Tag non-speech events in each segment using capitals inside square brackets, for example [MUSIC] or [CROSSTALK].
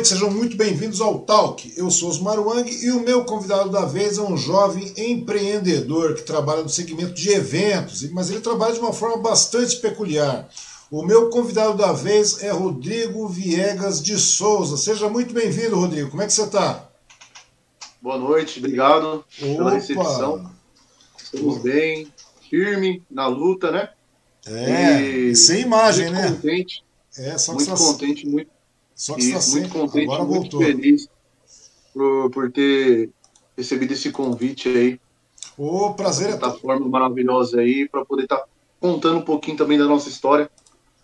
Noite, sejam muito bem-vindos ao Talk. Eu sou Osmar Wang e o meu convidado da vez é um jovem empreendedor que trabalha no segmento de eventos, mas ele trabalha de uma forma bastante peculiar. O meu convidado da vez é Rodrigo Viegas de Souza. Seja muito bem-vindo, Rodrigo. Como é que você está? Boa noite, obrigado Opa. pela recepção. Estamos bem, firme na luta, né? É, e sem imagem, muito né? Contente, é, só muito contente, muito, só que isso, muito contente, agora muito voltou. feliz por, por ter recebido esse convite aí. O prazer é plataforma maravilhosa aí para poder estar tá contando um pouquinho também da nossa história,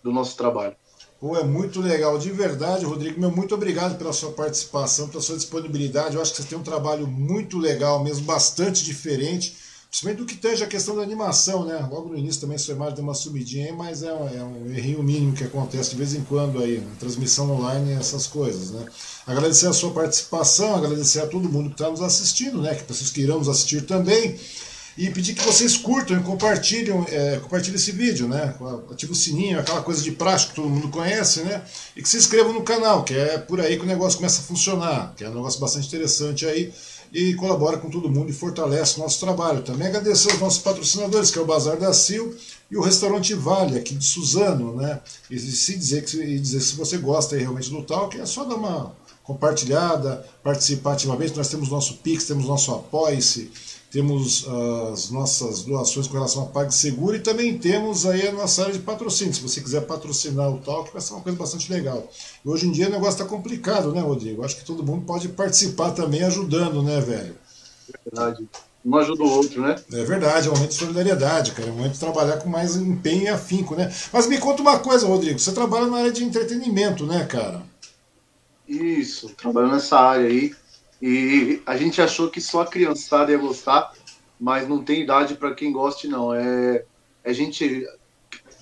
do nosso trabalho. Pô, é muito legal, de verdade, Rodrigo. Meu, muito obrigado pela sua participação, pela sua disponibilidade. Eu acho que você tem um trabalho muito legal, mesmo bastante diferente, principalmente do que tange a questão da animação, né? Logo no início também sua imagem deu uma subidinha aí, mas é, é um errinho mínimo que acontece de vez em quando aí, na transmissão online, essas coisas, né? Agradecer a sua participação, agradecer a todo mundo que está nos assistindo, né? Que pessoas que irão nos assistir também e pedir que vocês curtam e compartilhem, é, compartilhem esse vídeo, né? Ative o sininho, aquela coisa de prática que todo mundo conhece, né? E que se inscrevam no canal, que é por aí que o negócio começa a funcionar, que é um negócio bastante interessante aí e colabora com todo mundo e fortalece o nosso trabalho. Também agradecer aos nossos patrocinadores, que é o Bazar da Sil e o Restaurante Vale, aqui de Suzano, né? E se dizer que e dizer se você gosta realmente do tal, que é só dar uma compartilhada, participar ativamente. Nós temos nosso Pix, temos nosso Apoia-se, temos as nossas doações com relação a PagSeguro e também temos aí a nossa área de patrocínio. Se você quiser patrocinar o Talk, vai ser uma coisa bastante legal. E hoje em dia o negócio está complicado, né, Rodrigo? Acho que todo mundo pode participar também ajudando, né, velho? Verdade. Um ajuda o outro, né? É verdade, é um momento de solidariedade, cara. É um momento de trabalhar com mais empenho e afinco, né? Mas me conta uma coisa, Rodrigo. Você trabalha na área de entretenimento, né, cara? Isso, trabalho nessa área aí. E a gente achou que só a criançada ia gostar, mas não tem idade para quem goste, não. É, é gente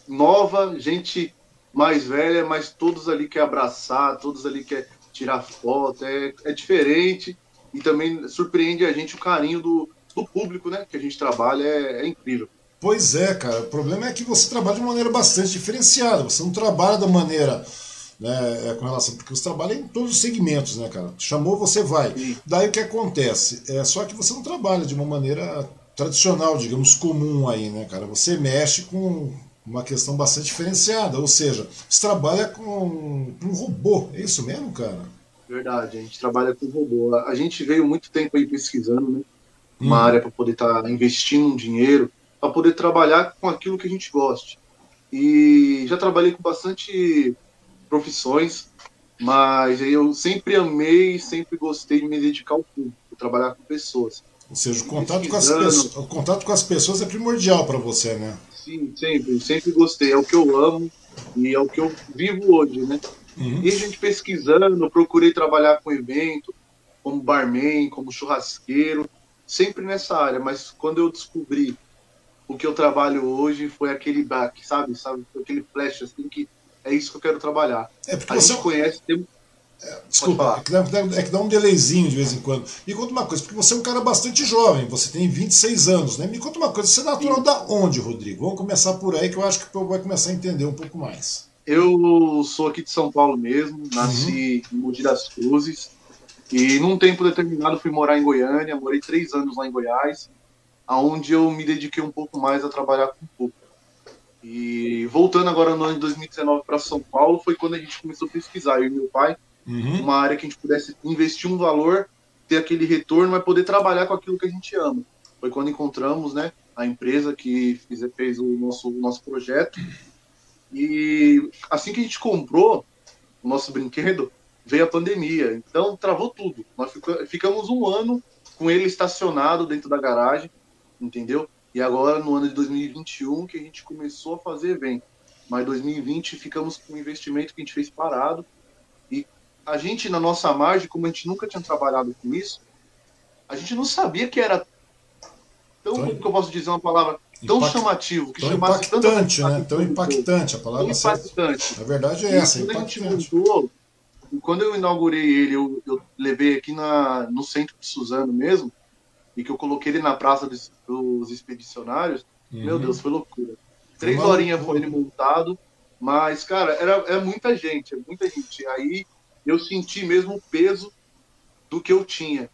nova, gente mais velha, mas todos ali quer abraçar, todos ali quer tirar foto. É, é diferente e também surpreende a gente o carinho do, do público, né? Que a gente trabalha, é, é incrível. Pois é, cara. O problema é que você trabalha de maneira bastante diferenciada. Você não trabalha da maneira né, é, com relação, porque você trabalha em todos os segmentos, né, cara? Chamou, você vai. Sim. Daí o que acontece? É só que você não trabalha de uma maneira tradicional, digamos, comum aí, né, cara? Você mexe com uma questão bastante diferenciada, ou seja, você trabalha com um robô, é isso mesmo, cara? Verdade, a gente trabalha com robô. A gente veio muito tempo aí pesquisando, né? Uma hum. área para poder estar tá investindo um dinheiro, para poder trabalhar com aquilo que a gente goste. E já trabalhei com bastante profissões, mas eu sempre amei, sempre gostei de me dedicar ao público, trabalhar com pessoas. Ou seja, o contato, com as, pessoas, o contato com as pessoas é primordial para você, né? Sim, sempre, sempre gostei. É o que eu amo e é o que eu vivo hoje, né? Uhum. E a gente pesquisando, procurei trabalhar com evento, como barman, como churrasqueiro, sempre nessa área. Mas quando eu descobri o que eu trabalho hoje, foi aquele back, sabe? sabe? Aquele flash assim que é isso que eu quero trabalhar. É porque a você gente conhece, tem... é, desculpa, é que, dá, é que dá um delayzinho de vez em quando. Me conta uma coisa, porque você é um cara bastante jovem, você tem 26 anos, né? Me conta uma coisa, você é natural Sim. da onde, Rodrigo? Vamos começar por aí, que eu acho que o povo vai começar a entender um pouco mais. Eu sou aqui de São Paulo mesmo, nasci uhum. em Mogi das Cruzes, e num tempo determinado fui morar em Goiânia, morei três anos lá em Goiás, aonde eu me dediquei um pouco mais a trabalhar com o público. E voltando agora no ano de 2019 para São Paulo, foi quando a gente começou a pesquisar, eu e meu pai, uhum. uma área que a gente pudesse investir um valor, ter aquele retorno, mas poder trabalhar com aquilo que a gente ama. Foi quando encontramos né, a empresa que fez, fez o nosso, o nosso projeto. E assim que a gente comprou o nosso brinquedo, veio a pandemia. Então travou tudo. Nós ficamos um ano com ele estacionado dentro da garagem, entendeu? E agora, no ano de 2021, que a gente começou a fazer evento. Mas 2020 ficamos com um investimento que a gente fez parado. E a gente, na nossa margem, como a gente nunca tinha trabalhado com isso, a gente não sabia que era tão, como eu posso dizer uma palavra, tão Impact, chamativo, que tão chamasse impactante, né? Tão impactante, a palavra tão impactante. A verdade é essa, quando impactante. a gente montou, quando eu inaugurei ele, eu, eu levei aqui na, no centro de Suzano mesmo, e que eu coloquei ele na praça dos, dos expedicionários, uhum. meu Deus, foi loucura. Três horinhas foi ele montado, mas, cara, era, é muita gente, é muita gente. Aí eu senti mesmo o peso do que eu tinha.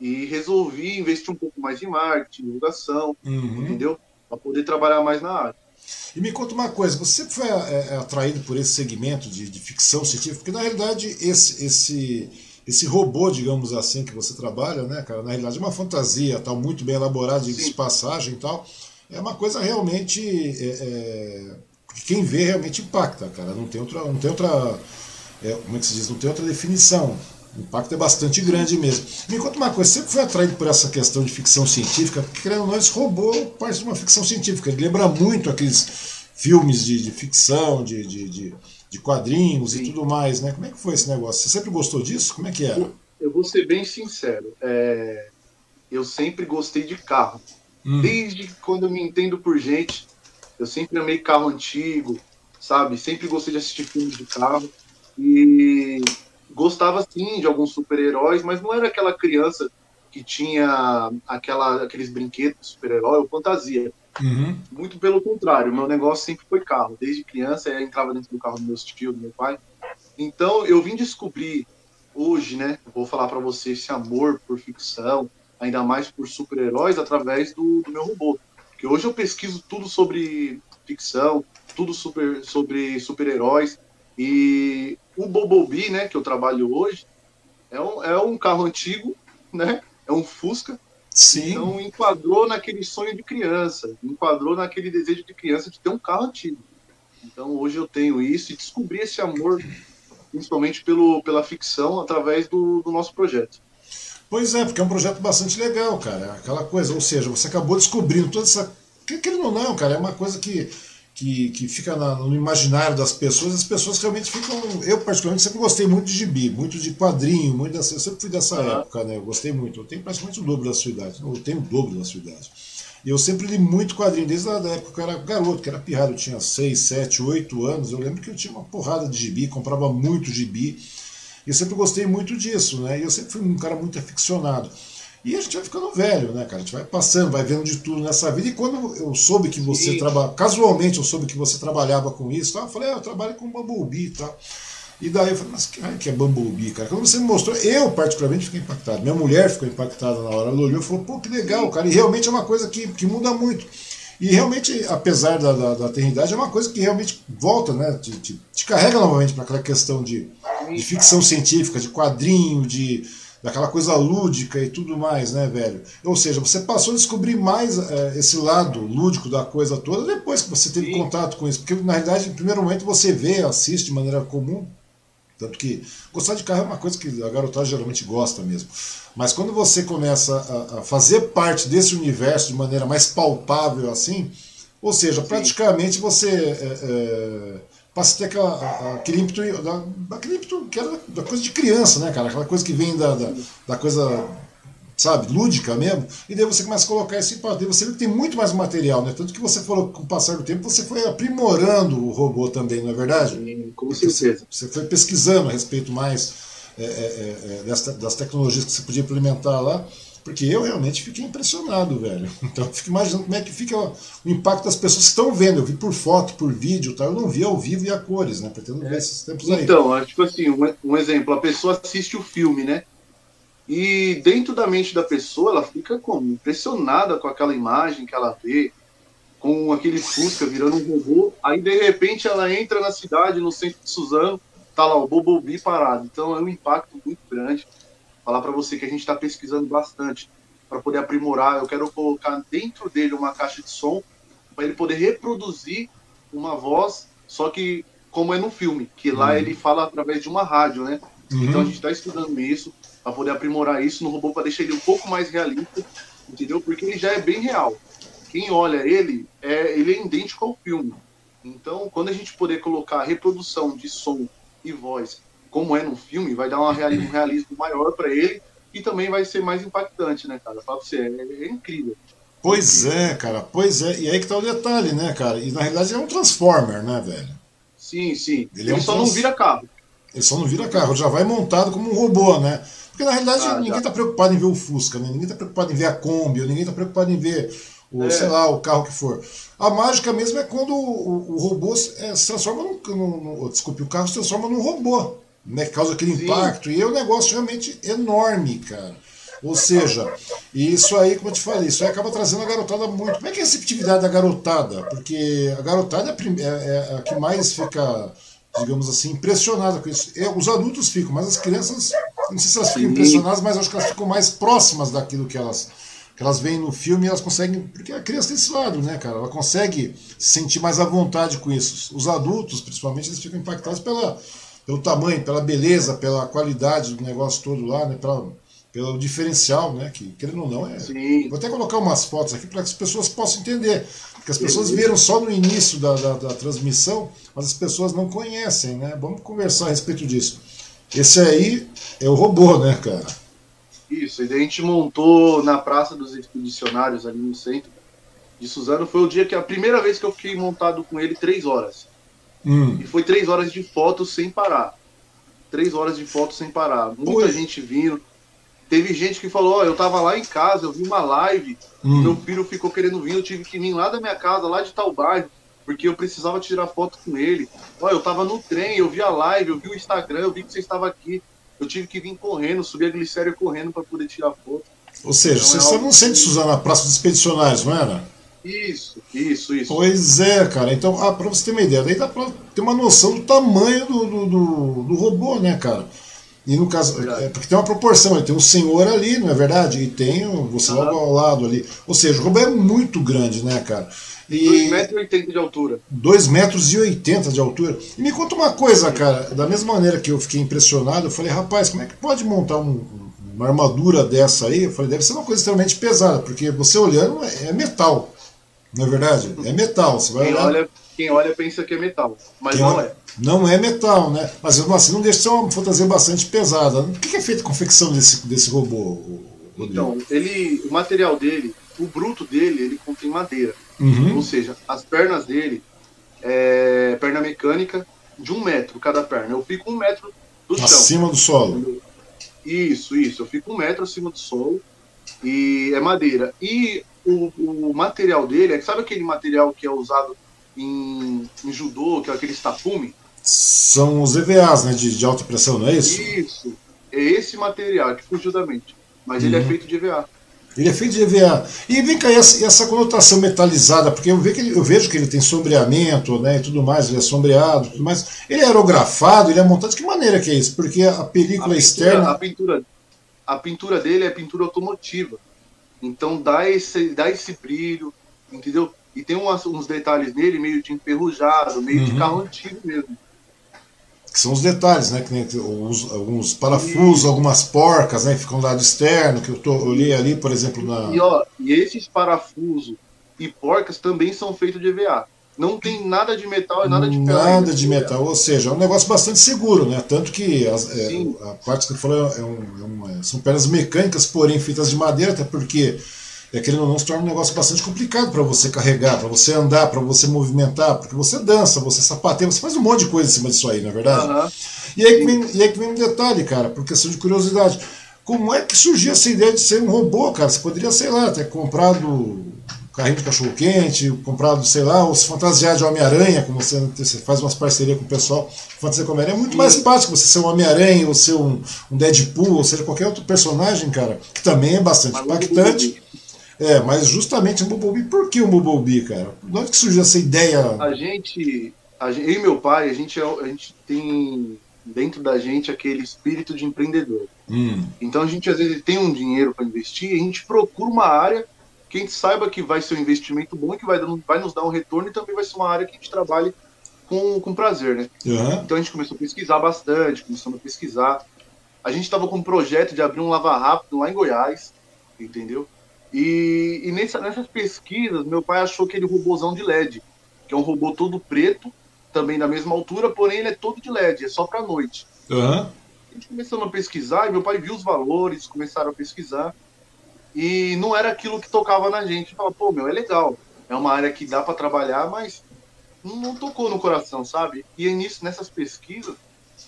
E resolvi investir um pouco mais em marketing, divulgação, uhum. entendeu? Para poder trabalhar mais na área. E me conta uma coisa, você foi é, é, atraído por esse segmento de, de, ficção científica? Porque na realidade esse, esse, esse robô, digamos assim, que você trabalha, né, cara, na realidade é uma fantasia, tal, muito bem elaborada, de passagem e tal. É uma coisa realmente. É, é, quem vê realmente impacta, cara. Não tem outra. Não tem outra é, como é que se diz? Não tem outra definição. O impacto é bastante grande mesmo. Me conta uma coisa, sempre foi atraído por essa questão de ficção científica, porque querendo ou não, esse robô parte de uma ficção científica. Ele lembra muito aqueles filmes de, de ficção, de, de, de, de quadrinhos Sim. e tudo mais, né? Como é que foi esse negócio? Você sempre gostou disso? Como é que era? Eu, vou ser bem sincero. É... Eu sempre gostei de carro. Hum. Desde quando eu me entendo por gente, eu sempre amei carro antigo, sabe? Sempre gostei de assistir filmes de carro. E gostava sim de alguns super-heróis, mas não era aquela criança que tinha aquela, aqueles brinquedos de super-herói ou fantasia. Uhum. Muito pelo contrário, meu negócio sempre foi carro. Desde criança eu entrava dentro do carro do meu tio, do meu pai. Então eu vim descobrir hoje, né? Vou falar para você esse amor por ficção, ainda mais por super-heróis, através do, do, meu robô. Porque hoje eu pesquiso tudo sobre ficção, tudo super, sobre super-heróis. E o Bobobi, né, que eu trabalho hoje, é um, é um carro antigo, né? É um Fusca. Sim. Então enquadrou naquele sonho de criança, enquadrou naquele desejo de criança de ter um carro antigo. Então hoje eu tenho isso e descobri esse amor, principalmente pelo, pela ficção, através do, do nosso projeto. Pois é, porque é um projeto bastante legal, cara. Aquela coisa, ou seja, você acabou descobrindo toda essa. Querendo ou não, cara, é uma coisa que que, que fica na, no imaginário das pessoas, as pessoas realmente ficam. Eu, particularmente, sempre gostei muito de gibi, muito de quadrinho, muito dessa, eu sempre fui dessa uhum. época, né? Eu gostei muito. Eu tenho praticamente o dobro da sua idade. Eu tenho o dobro da sua idade. Eu sempre li muito quadrinho, desde a época que eu era garoto, que era pirrado, eu tinha 6, 7, 8 anos. Eu lembro que eu tinha uma porrada de gibi, comprava muito gibi. E eu sempre gostei muito disso, né? E eu sempre fui um cara muito aficionado. E a gente vai ficando velho, né, cara? A gente vai passando, vai vendo de tudo nessa vida. E quando eu soube que você trabalha, casualmente eu soube que você trabalhava com isso, tá? eu falei, ah, eu trabalho com Bumblebee e tá? tal. E daí eu falei, mas que é Bumblebee, cara? Quando você me mostrou, eu particularmente fiquei impactado. Minha mulher ficou impactada na hora. Ela olhou e falou, pô, que legal, cara. E realmente é uma coisa que, que muda muito. E realmente, apesar da, da, da eternidade, é uma coisa que realmente volta, né? Te, te, te carrega novamente para aquela questão de, de ficção científica, de quadrinho, de daquela coisa lúdica e tudo mais, né, velho? Ou seja, você passou a descobrir mais é, esse lado lúdico da coisa toda depois que você teve Sim. contato com isso. Porque, na realidade, em primeiro momento você vê, assiste de maneira comum. Tanto que gostar de carro é uma coisa que a garotada geralmente gosta mesmo. Mas quando você começa a, a fazer parte desse universo de maneira mais palpável assim, ou seja, Sim. praticamente você. É, é, passa a ter aquela, aquele ímpeto, da, aquele ímpeto que era da coisa de criança, né, cara? Aquela coisa que vem da, da, da coisa, sabe, lúdica mesmo. E daí você começa a colocar isso em pauta. E você vê que tem muito mais material, né? Tanto que você falou que com o passar do tempo você foi aprimorando o robô também, não é verdade? Sim, com certeza. Você, você foi pesquisando a respeito mais é, é, é, é das, das tecnologias que você podia implementar lá. Porque eu realmente fiquei impressionado, velho. [LAUGHS] Então eu fico imaginando como é que fica o impacto das pessoas que estão vendo. Eu vi por foto, por vídeo, tá? eu não vi ao vivo e a cores, né? Pretendo é. ver esses tempos aí. Então, é tipo assim, um, um exemplo, a pessoa assiste o filme, né? E dentro da mente da pessoa, ela fica como? Impressionada com aquela imagem que ela vê, com aquele Fusca virando um robô. Aí, de repente, ela entra na cidade, no centro de Suzano, tá lá o Bobobi parado. Então, é um impacto muito grande falar para você que a gente está pesquisando bastante para poder aprimorar. Eu quero colocar dentro dele uma caixa de som para ele poder reproduzir uma voz, só que como é no filme, que lá uhum. ele fala através de uma rádio, né? Uhum. Então a gente está estudando isso para poder aprimorar isso no robô para deixar ele um pouco mais realista, entendeu? Porque ele já é bem real. Quem olha ele, é, ele é idêntico ao filme. Então, quando a gente poder colocar reprodução de som e voz como é no filme, vai dar uma um realismo maior para ele e também vai ser mais impactante, né, cara? Fala pra você, é, é incrível. Pois é, cara, pois é. E aí que tá o detalhe, né, cara? E na realidade é um Transformer, né, velho? Sim, sim. Ele, ele é um só trans... não vira carro. Ele só não vira carro, já vai montado como um robô, né? Porque na realidade ah, ninguém já. tá preocupado em ver o Fusca, né? ninguém tá preocupado em ver a Kombi, ninguém tá preocupado em ver o, é. sei lá, o carro que for. A mágica mesmo é quando o, o, o robô é, se transforma num, num, num, Desculpe, o carro se transforma num robô. Né, causa aquele Sim. impacto, e é um negócio realmente enorme, cara. Ou seja, isso aí, como eu te falei, isso aí acaba trazendo a garotada muito. Como é que é a receptividade da garotada? Porque a garotada é, é, é a que mais fica, digamos assim, impressionada com isso. É, os adultos ficam, mas as crianças, não sei se elas ficam impressionadas, mas acho que elas ficam mais próximas daquilo que elas que elas veem no filme e elas conseguem. Porque a criança tem esse lado, né, cara? Ela consegue se sentir mais à vontade com isso. Os adultos, principalmente, eles ficam impactados pela, pelo tamanho, pela beleza, pela qualidade do negócio todo lá, né? Pela, pelo diferencial, né? Que, querendo ou não, é. Sim. Vou até colocar umas fotos aqui para que as pessoas possam entender. Porque as pessoas viram só no início da, da, da, transmissão, mas as pessoas não conhecem, né? Vamos conversar a respeito disso. Esse aí é o robô, né, cara? Isso, e a gente montou na Praça dos Expedicionários, ali no centro de Suzano. Foi o dia que a primeira vez que eu fiquei montado com ele, três horas. Hum. E foi três horas de fotos sem parar. Três horas de fotos sem parar. Muita Oi. gente vindo. Teve gente que falou: Ó, oh, eu tava lá em casa, eu vi uma live, hum. meu filho ficou querendo vir, eu tive que vir lá da minha casa, lá de tal bairro, porque eu precisava tirar foto com ele. Ó, eu tava no trem, eu vi a live, eu vi o Instagram, eu vi que você estava aqui. Eu tive que vir correndo, subir a glicéria correndo para poder tirar foto. Ou seja, então, você é estava no centro de Suzano, na Praça dos Expedicionários, não era? Isso, isso, isso. Pois é, cara. Então, ah, para você ter uma ideia, daí dá para ter uma noção do tamanho do, do, do, do robô, né, cara? E no caso, é, porque tem uma proporção, tem um senhor ali, não é verdade? E tem você logo ao lado ali. Ou seja, o robô é muito grande, né, cara? E 2,80 metros de altura. 2,80 metros e de altura. E me conta uma coisa, cara, da mesma maneira que eu fiquei impressionado, eu falei, rapaz, como é que pode montar um, uma armadura dessa aí? Eu falei, deve ser uma coisa extremamente pesada, porque você olhando é metal. Não é verdade? É metal. Você vai quem, olhar... olha, quem olha pensa que é metal, mas quem não olha... é. Não é metal, né? Mas assim, não deixa de ser uma fantasia bastante pesada. O que é feito a confecção desse, desse robô? Rodrigo? Então, ele, o material dele, o bruto dele, ele contém madeira. Uhum. Ou seja, as pernas dele é perna mecânica de um metro cada perna. Eu fico um metro do chão. Acima do solo. Isso, isso. Eu fico um metro acima do solo e é madeira. E o, o material dele, é, sabe aquele material que é usado em, em judô, que é aquele tapume? São os EVAs, né, de, de alta pressão, não é isso? Isso. É esse material que fugiu da mente. Mas uhum. ele é feito de EVA. Ele é feito de EVA. E vem cá, essa, essa conotação metalizada, porque eu, vejo que ele, eu vejo que ele tem sombreamento né, e tudo mais, ele é sombreado tudo mais. Ele é aerografado, ele é montado. De que maneira que é isso? Porque a película a pintura, externa. A pintura, a pintura dele é pintura automotiva. Então dá esse, dá esse brilho, entendeu? E tem umas, uns detalhes nele meio de enferrujado, meio uhum. de carro antigo mesmo. Que são os detalhes, né? Que nem os, alguns parafusos, e... algumas porcas, né? Que ficam do lado externo, que eu, tô, eu li ali, por exemplo, na. E, ó, e esses parafusos e porcas também são feitos de EVA. Não tem nada de metal e nada de ferro. Nada de metal, ou seja, é um negócio bastante seguro, né? Tanto que as, é, a parte que eu falei é, um, é uma, são pernas mecânicas, porém feitas de madeira, até porque é, querendo ou não, se torna um negócio bastante complicado para você carregar, para você andar, para você movimentar, porque você dança, você sapateia, você faz um monte de coisa em cima disso aí, não é verdade? Uhum. E, aí que vem, e aí que vem um detalhe, cara, por questão de curiosidade. Como é que surgiu essa ideia de ser um robô, cara? Você poderia, sei lá, ter comprado carrinho de cachorro-quente, comprado, sei lá, ou se fantasiar de Homem-Aranha, como você, você, faz umas parcerias com o pessoal, fantasia com Homem-Aranha, é muito mais prático você ser um Homem-Aranha, ou ser um, um Deadpool, ou seja, qualquer outro personagem, cara, que também é bastante impactante. É, mas justamente o Bumblebee, por que o Bumblebee, cara? De onde que surgiu essa ideia? A gente, a gente eu e meu pai, a gente, é, a gente tem dentro da gente aquele espírito de empreendedor. Hum. Então a gente às vezes tem um dinheiro para investir e a gente procura uma área que a gente saiba que vai ser um investimento bom, que vai, vai nos dar um retorno e também vai ser uma área que a gente trabalhe com, com prazer, né? Uhum. Então a gente começou a pesquisar bastante, começamos a pesquisar. A gente estava com um projeto de abrir um lava rápido lá em Goiás, entendeu? E, e nessa, nessas pesquisas, meu pai achou aquele robôzão de LED, que é um robô todo preto, também da mesma altura, porém ele é todo de LED, é só para noite. Uhum. A gente começou a pesquisar e meu pai viu os valores, começaram a pesquisar. E não era aquilo que tocava na gente. Fala, pô, meu, é legal. É uma área que dá para trabalhar, mas não, não, tocou no coração, sabe? E aí, nisso, nessas pesquisas,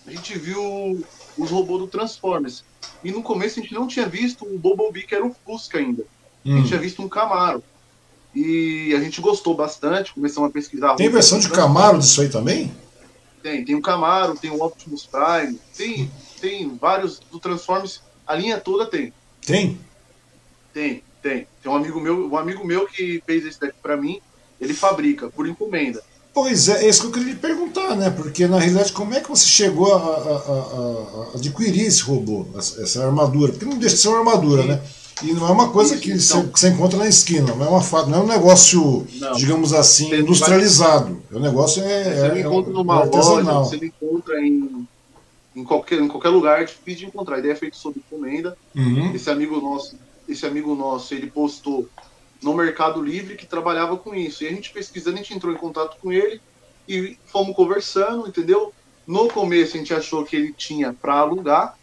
a gente viu os robôs do Transformers. E no começo a gente não tinha visto o Bumblebee, que era o Fusca ainda. Hum. A gente tinha visto um Camaro. E a gente gostou bastante, começamos a pesquisar. Tem versão de Camaro disso aí também? Tem, tem o Camaro, tem o Optimus Prime, tem, tem vários do Transformers, a linha toda tem. Tem? Tem, tem. Tem um amigo meu, um amigo meu que fez esse daqui para mim, ele fabrica por encomenda. Pois é, é isso que eu queria lhe perguntar, né? Porque na realidade, como é que você chegou a, a, a, a adquirir esse robô, essa armadura? Porque não deixa de ser uma armadura, Sim. né? E não é uma coisa que, então, você, que, você, encontra na esquina, não é, uma, não é um negócio, não, digamos assim, industrializado. Vai, o negócio é. Você é, encontra é, numa loja, você encontra em, em, qualquer, em qualquer lugar, é difícil de encontrar. A ideia é feita sob encomenda. Uhum. Esse amigo nosso, esse amigo nosso, ele postou no Mercado Livre que trabalhava com isso. E a gente pesquisando, a gente entrou em contato com ele e fomos conversando, entendeu? No começo a gente achou que ele tinha para alugar,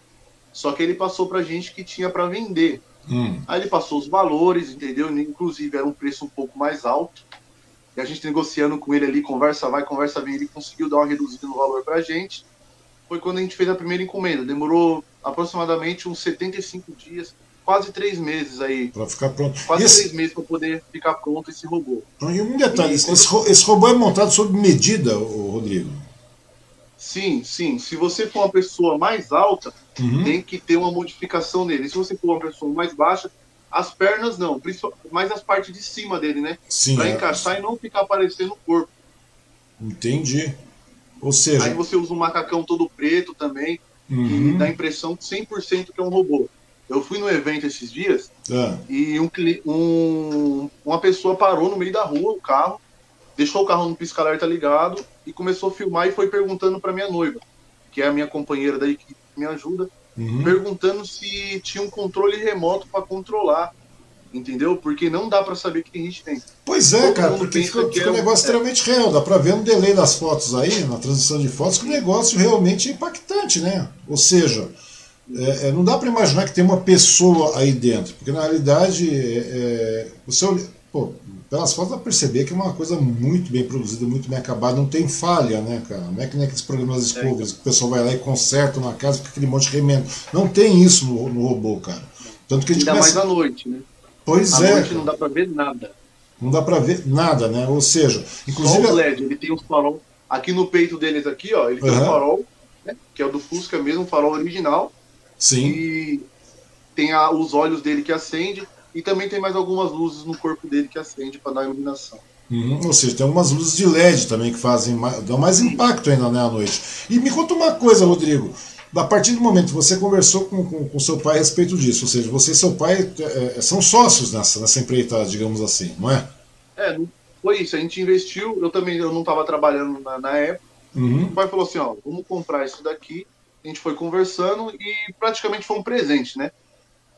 só que ele passou para a gente que tinha para vender. Hum. Aí ele passou os valores, entendeu? Inclusive era um preço um pouco mais alto. E a gente negociando com ele ali, conversa vai, conversa vem, ele conseguiu dar uma reduzida no valor pra gente. Foi quando a gente fez a primeira encomenda. Demorou aproximadamente uns 75 dias, quase três meses aí. Para ficar pronto. Quase esse... três meses para poder ficar pronto esse robô. E um detalhe: e, esse, esse robô é montado sob medida, Rodrigo? Sim, sim. Se você for uma pessoa mais alta, uhum. tem que ter uma modificação nele. Se você for uma pessoa mais baixa, as pernas não, mais as partes de cima dele, né? Sim. Pra é. encaixar e não ficar aparecendo o corpo. Entendi. Ou seja. Aí você usa um macacão todo preto também, uhum. que dá a impressão 100% que é um robô. Eu fui no evento esses dias é. e um, um, uma pessoa parou no meio da rua, o carro, deixou o carro no pisca-alerta ligado e começou a filmar e foi perguntando para minha noiva, que é a minha companheira daí que me ajuda, uhum. perguntando se tinha um controle remoto para controlar, entendeu? Porque não dá para saber que a gente tem. Pois é, Todo cara, porque fica, fica é um negócio é. extremamente real. Dá para ver no delay das fotos aí, na transição de fotos, que o negócio realmente é impactante, né? Ou seja, é, é, não dá para imaginar que tem uma pessoa aí dentro, porque na realidade, é, é você olha, pô, pelas fotos dá pra perceber que é uma coisa muito bem produzida, muito bem acabada, não tem falha, né, cara? Não é que nem aqueles programas Discovery que o pessoal vai lá e conserta uma casa com aquele monte de remendo. Não tem isso no, no robô, cara. Tanto que a gente Ainda começa... mais à noite, né? Pois à é. À noite não dá pra ver nada. Não dá pra ver nada, né? Ou seja, inclusive. Só o LED, ele tem um farol. Aqui no peito deles, aqui, ó, ele tem uhum. um farol, né, que é o do Fusca mesmo, um farol original. Sim. E tem a, os olhos dele que acende e também tem mais algumas luzes no corpo dele que acende para dar iluminação. Uhum, ou seja, tem algumas luzes de LED também que fazem dão mais impacto ainda né, à noite. E me conta uma coisa, Rodrigo. A partir do momento que você conversou com, com, com seu pai a respeito disso, ou seja, você e seu pai é, é são sócios nessa, nessa empreitada, digamos assim, não é? É, foi isso. A gente investiu. Eu também eu não estava trabalhando na, na época. Uhum. O pai falou assim: ó, vamos comprar isso daqui. A gente foi conversando e praticamente foi um presente, né?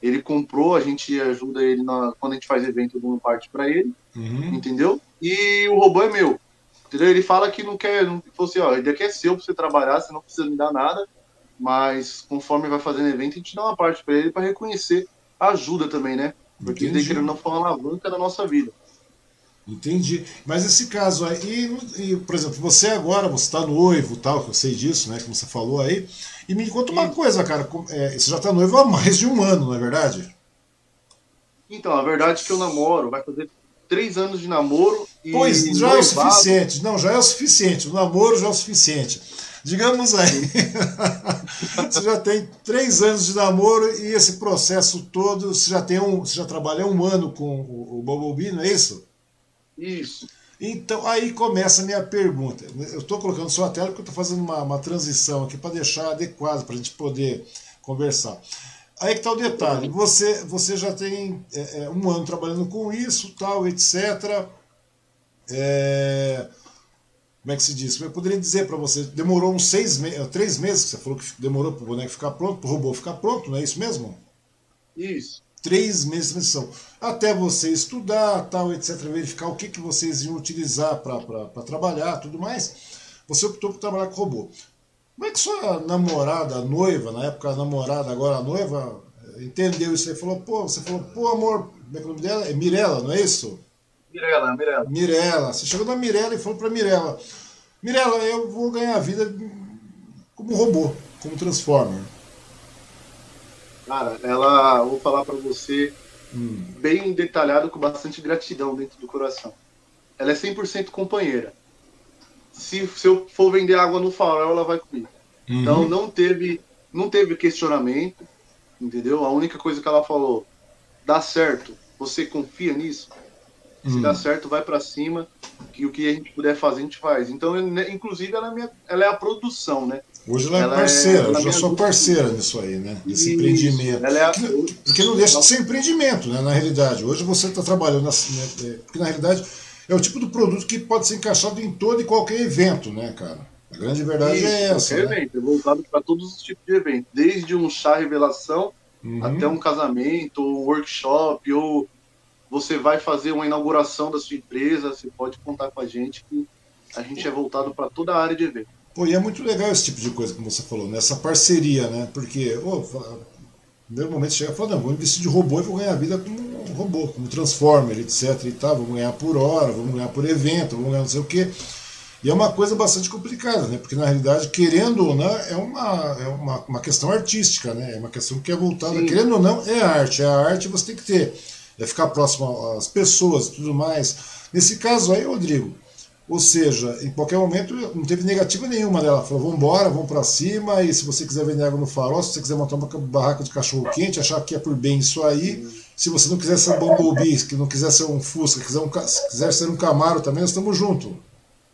Ele comprou, a gente ajuda ele na, quando a gente faz evento, dando parte para ele, uhum. entendeu? E o robô é meu. Entendeu? Ele fala que não quer, não falou assim, ó, ele aqui é seu para você trabalhar, você não precisa me dar nada, mas conforme vai fazendo evento, a gente dá uma parte para ele para reconhecer a ajuda também, né? Porque ele querendo não foi uma alavanca da nossa vida. Entendi. Mas esse caso aí, e, por exemplo, você agora, você está noivo, tal, que eu sei disso, né? Como você falou aí. E me conta uma coisa, cara. É, você já está noivo há mais de um ano, não é verdade? Então, a verdade é que eu namoro, vai fazer três anos de namoro e. Pois, já noivado... é o suficiente. Não, já é o suficiente. O namoro já é o suficiente. Digamos aí, [LAUGHS] você já tem três anos de namoro e esse processo todo, você já tem um, você já trabalha um ano com o, o Bumblebee, não é isso? Isso. Então, aí começa a minha pergunta. Eu estou colocando só a tela porque eu estou fazendo uma, uma transição aqui para deixar adequado para a gente poder conversar. Aí que está o detalhe. Você, você já tem é, é, um ano trabalhando com isso, tal, etc. É, como é que se diz? Eu poderia dizer para você, demorou uns seis meses, três meses que você falou que demorou para o boneco ficar pronto, para o robô ficar pronto, não é isso mesmo? Isso três meses de transição. Até você estudar, tal, etc., verificar o que, que vocês iam utilizar para trabalhar tudo mais, você optou por trabalhar com robô. Como é que sua namorada, noiva, na época a namorada, agora a noiva, entendeu isso aí? Falou, pô, você falou, pô, amor, como é que é o nome dela? É Mirella, não é isso? Mirella, Mirella. Mirella. Você chegou na Mirella e falou para Mirella, Mirella, eu vou ganhar a vida como robô, como Transformer. Cara, ela, vou falar para você, hum. bem detalhado, com bastante gratidão dentro do coração. Ela é 100% companheira. se, se eu for vender água no farol, ela vai comigo. Uhum. Então não teve, não teve questionamento, entendeu? A única coisa que ela falou, dá certo, você confia nisso? Se dá uhum. certo, vai para cima, que o que a gente puder fazer, a gente faz. Então, né, inclusive, ela é, minha, ela é a produção, né? Hoje ela, é ela é parceira, é, eu já sou parceira nisso aí, né? Nesse empreendimento. É a... porque, porque, não deixa de ser empreendimento, né? Na realidade. Hoje você está trabalhando assim, né? Porque na realidade é o tipo de produto que pode ser encaixado em todo e qualquer evento, né, cara? A grande verdade Isso, é essa. Qualquer né? evento, é voltado para todos os tipos de eventos. Desde um chá revelação uhum. até um casamento, ou um workshop, ou você vai fazer uma inauguração da sua empresa, você pode contar com a gente que a gente é voltado para toda a área de evento. Pô, e é muito legal esse tipo de coisa, como você falou, nessa né? parceria, né? Porque, oh, primeiro momento chega e fala, não, vou investir de robô e vou ganhar vida como um robô, como Transformer, etc. e tal, vamos ganhar por hora, vamos ganhar por evento, vamos ganhar não sei o quê. E é uma coisa bastante complicada, né? Porque na realidade, querendo ou não, é uma, é uma, uma questão artística, né? É uma questão que é voltada, Sim. querendo ou não, é arte. É a arte você tem que ter é ficar próximo às pessoas e tudo mais. Nesse caso aí, Rodrigo, ou seja, em qualquer momento não teve negativa nenhuma dela. Falou, vamos embora, vamos para cima, e se você quiser vender água no farol, se você quiser montar uma barraca de cachorro quente, achar que é por bem isso aí, se você não quiser ser um Bumblebee, que não quiser ser um Fusca, quiser, um, quiser ser um Camaro também, nós estamos juntos.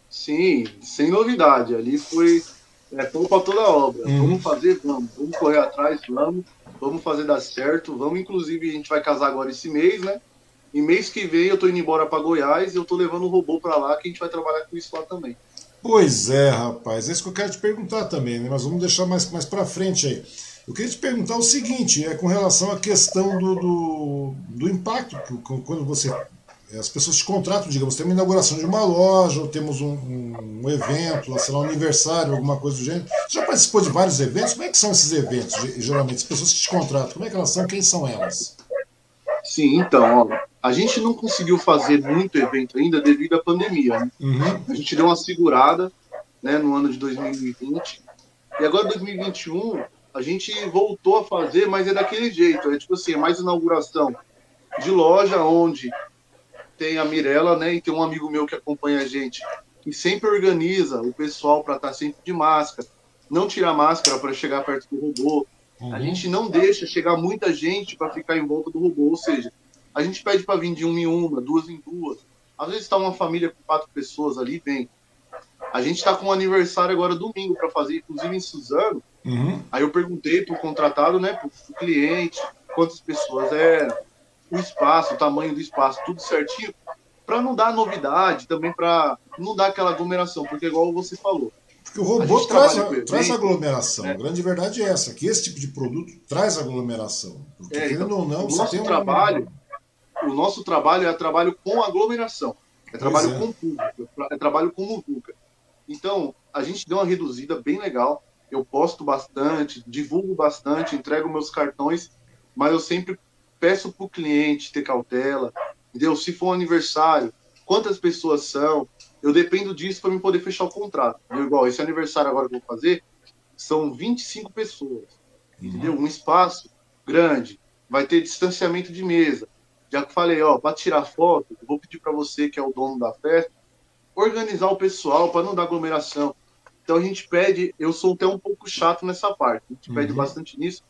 Sim, sem novidade. Ali foi é, para toda a obra. Uhum. Vamos fazer, vamos. Vamos correr atrás, vamos. Vamos fazer dar certo. Vamos, inclusive, a gente vai casar agora esse mês, né? E mês que vem eu tô indo embora para Goiás e eu tô levando o robô para lá, que a gente vai trabalhar com isso lá também. Pois é, rapaz. É isso que eu quero te perguntar também, né? Mas vamos deixar mais, mais para frente aí. Eu queria te perguntar o seguinte, é com relação à questão do, do, do impacto quando você as pessoas te contratam, digamos, tem uma inauguração de uma loja, ou temos um, um, um evento, sei lá, um aniversário, alguma coisa do gênero. Você já participou de vários eventos? Como é que são esses eventos, geralmente? As pessoas que te contratam, como é que elas são? Quem são elas? Sim, então, ó, a gente não conseguiu fazer muito evento ainda devido à pandemia. Né? Uhum. A gente deu uma segurada né, no ano de 2020. E agora, 2021, a gente voltou a fazer, mas é daquele jeito. É tipo assim, é mais inauguração de loja onde tem a Mirella, né? E tem um amigo meu que acompanha a gente, que sempre organiza o pessoal para estar tá sempre de máscara, não tirar máscara para chegar perto do robô. Uhum. A gente não deixa chegar muita gente para ficar em volta do robô, ou seja, a gente pede para vir de uma em uma, duas em duas. Às vezes está uma família com quatro pessoas ali, vem. A gente está com um aniversário agora domingo para fazer, inclusive em Suzano. Uhum. Aí eu perguntei para o contratado, né, para o cliente, quantas pessoas eram o espaço, o tamanho do espaço, tudo certinho, para não dar novidade, também para não dar aquela aglomeração, porque igual você falou. Porque o robô traz, traz aglomeração. É. A grande verdade é essa, que esse tipo de produto traz aglomeração. Porque, é, então, ou não, o nosso trabalho, um... o nosso trabalho é trabalho com aglomeração. É trabalho é. com público, é trabalho com muvuca. Então, a gente deu uma reduzida bem legal. Eu posto bastante, divulgo bastante, entrego meus cartões, mas eu sempre peço para o cliente ter cautela, entendeu? Se for um aniversário, quantas pessoas são, eu dependo disso para me poder fechar o contrato. Entendeu? Igual esse aniversário agora que eu vou fazer, são 25 pessoas, entendeu? Um espaço grande, vai ter distanciamento de mesa. Já que falei, ó, para tirar foto, eu vou pedir para você que é o dono da festa, organizar o pessoal para não dar aglomeração. Então a gente pede, eu sou até um pouco chato nessa parte, a gente uhum. pede bastante nisso,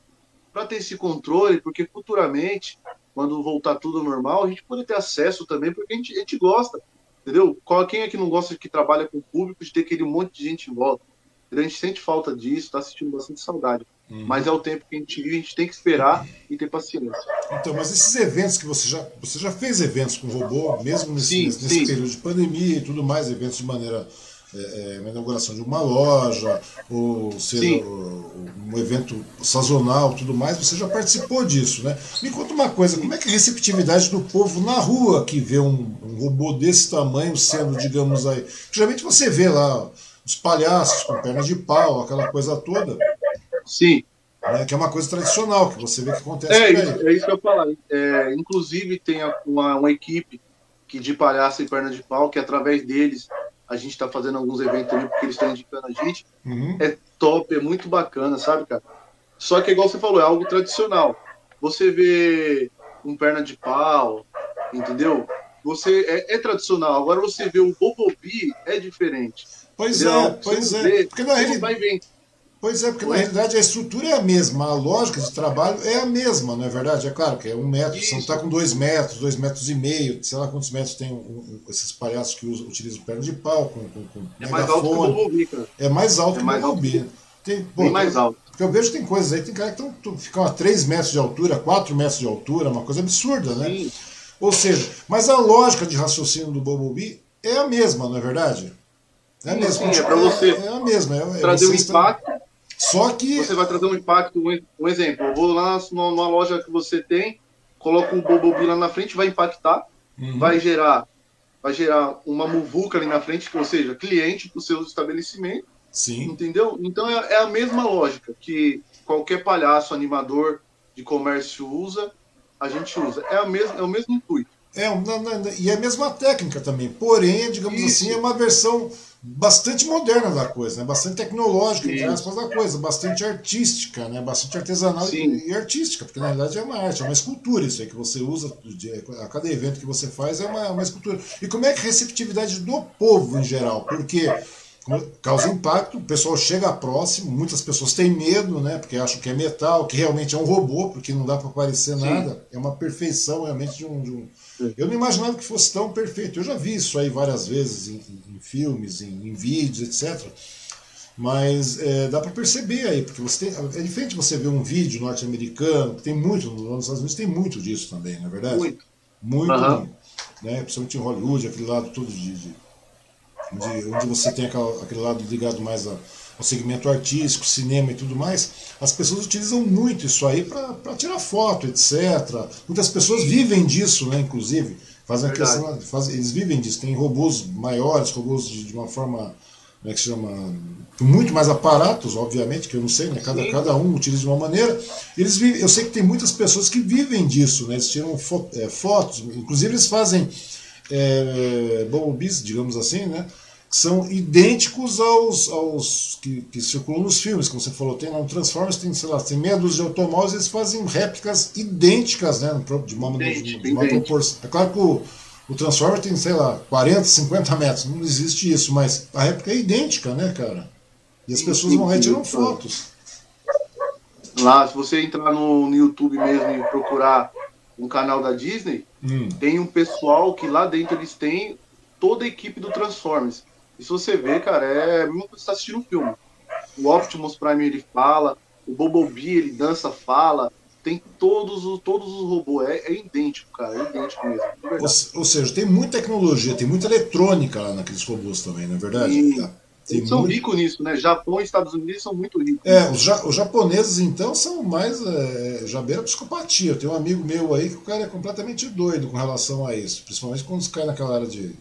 para ter esse controle, porque futuramente, quando voltar tudo normal, a gente pode ter acesso também, porque a gente, a gente gosta, entendeu? Quem é que não gosta de que trabalha com o público, de ter aquele monte de gente em volta? A gente sente falta disso, está sentindo bastante saudade. Uhum. Mas é o tempo que a gente vive, a gente tem que esperar e ter paciência. Então, mas esses eventos que você já. Você já fez eventos com robô, mesmo nesse, sim, nesse sim. período de pandemia e tudo mais, eventos de maneira é, é, uma inauguração de uma loja, ou seja, um evento sazonal, tudo mais, você já participou disso, né? Me conta uma coisa, como é que é a receptividade do povo na rua que vê um, um robô desse tamanho sendo, digamos aí, geralmente você vê lá os palhaços com pernas de pau, aquela coisa toda. Sim. Né, que é uma coisa tradicional, que você vê que acontece é, isso, é isso que eu falar. É, inclusive tem uma, uma equipe que de palhaço e perna de pau, que através deles a gente está fazendo alguns eventos também, porque eles estão indicando a gente. Uhum. É top, é muito bacana, sabe, cara? Só que, igual você falou, é algo tradicional. Você vê um perna de pau, entendeu? você é, é, tradicional. Agora você vê o Bobobi é diferente. Pois entendeu? é, pois é. Vê, porque na realidade. Pois é, porque na realidade a estrutura é a mesma, a lógica de trabalho é a mesma, não é verdade? É claro que é um metro, Isso. você não está com dois metros, dois metros e meio, sei lá quantos metros tem um, um, esses palhaços que usam, utilizam perna de pau, com, com, com é mais alto que o cara. É mais alto é que o Bobobi. Tem, pô, mais alto. Porque eu vejo que tem coisas aí, tem cara que tão, ficam a 3 metros de altura, 4 metros de altura, uma coisa absurda, né? Sim. Ou seja, mas a lógica de raciocínio do Bobobi é a mesma, não é verdade? É a mesma. Sim, é para você é, é, a mesma. É, é trazer um impacto. Só que. Você vai trazer um impacto. Um exemplo, eu vou lá numa loja que você tem, coloco um Bobobi lá na frente, vai impactar, uhum. vai gerar vai gerar uma muvuca ali na frente, ou seja, cliente para o seu estabelecimento Sim. Entendeu? Então é, é, a mesma lógica que qualquer palhaço, animador de comércio usa, a gente usa. É, a mesma, é o mesmo intuito. É, e é a mesma técnica também. Porém, digamos Isso. assim, é uma versão bastante moderna da coisa, né? bastante tecnológica, entre aspas, da coisa, bastante artística, né? bastante artesanal e, e, artística, porque na realidade é uma arte, é uma escultura isso aí que você usa, a cada evento que você faz é uma, uma escultura. E como é que a receptividade do povo em geral? Porque causa impacto, o pessoal chega próximo, muitas pessoas têm medo, né, porque acham que é metal, que realmente é um robô, porque não dá para parecer Sim. nada, é uma perfeição realmente de um, de um, Eu não imaginava que fosse tão perfeito, eu já vi isso aí várias vezes em, em, em filmes, em, em, vídeos, etc. Mas é, dá para perceber aí, porque você tem, é diferente você ver um vídeo norte-americano, que tem muito, nos Estados Unidos tem muito disso também, não é verdade? Muito. Muito, uhum. né, principalmente em Hollywood, aquele lado todo de, de de, onde você tem aquela, aquele lado ligado mais a, ao segmento artístico, cinema e tudo mais, as pessoas utilizam muito isso aí para tirar foto, etc. Muitas pessoas vivem disso, né, inclusive. Fazem questão, fazem, eles vivem disso. Tem robôs maiores, robôs de, de uma forma como é que se chama, muito mais aparatos, obviamente, que eu não sei, né? Cada, cada um utiliza de uma maneira. Eles vivem, eu sei que tem muitas pessoas que vivem disso, né? Eles tiram fo é, fotos, inclusive eles fazem é, Bumblebee, digamos assim, né? São idênticos aos, aos que, que, circulam nos filmes, como você falou, tem no Transformers, tem, sei lá, tem meia dúzia de automóveis, eles fazem réplicas idênticas, né, de uma, de, de uma proporção. É claro que o, o Transformer tem, sei lá, 40, 50 metros, não existe isso, mas a réplica é idêntica, né, cara? E as pessoas vão lá tiram fotos. Lá, se você entrar no, no YouTube mesmo e procurar um canal da Disney, hum. tem um pessoal que lá dentro eles têm toda a equipe do Transformers. E se você vê, cara, é mesmo que você está assistindo um filme. O Optimus Prime ele fala, o Bumblebee ele dança, fala, tem todos os, todos os robôs. É, é idêntico, cara, é idêntico mesmo. Ou, ou, seja, tem muita tecnologia, tem muita eletrônica lá naqueles robôs também, não é verdade? E, tá. Eles são muito... ricos nisso, né? Japão e Estados Unidos são muito ricos. É, os, ja os japoneses, então, são mais. É, já beira psicopatia. Tem um amigo meu aí que o cara é completamente doido com relação a isso. Principalmente quando cai naquela área de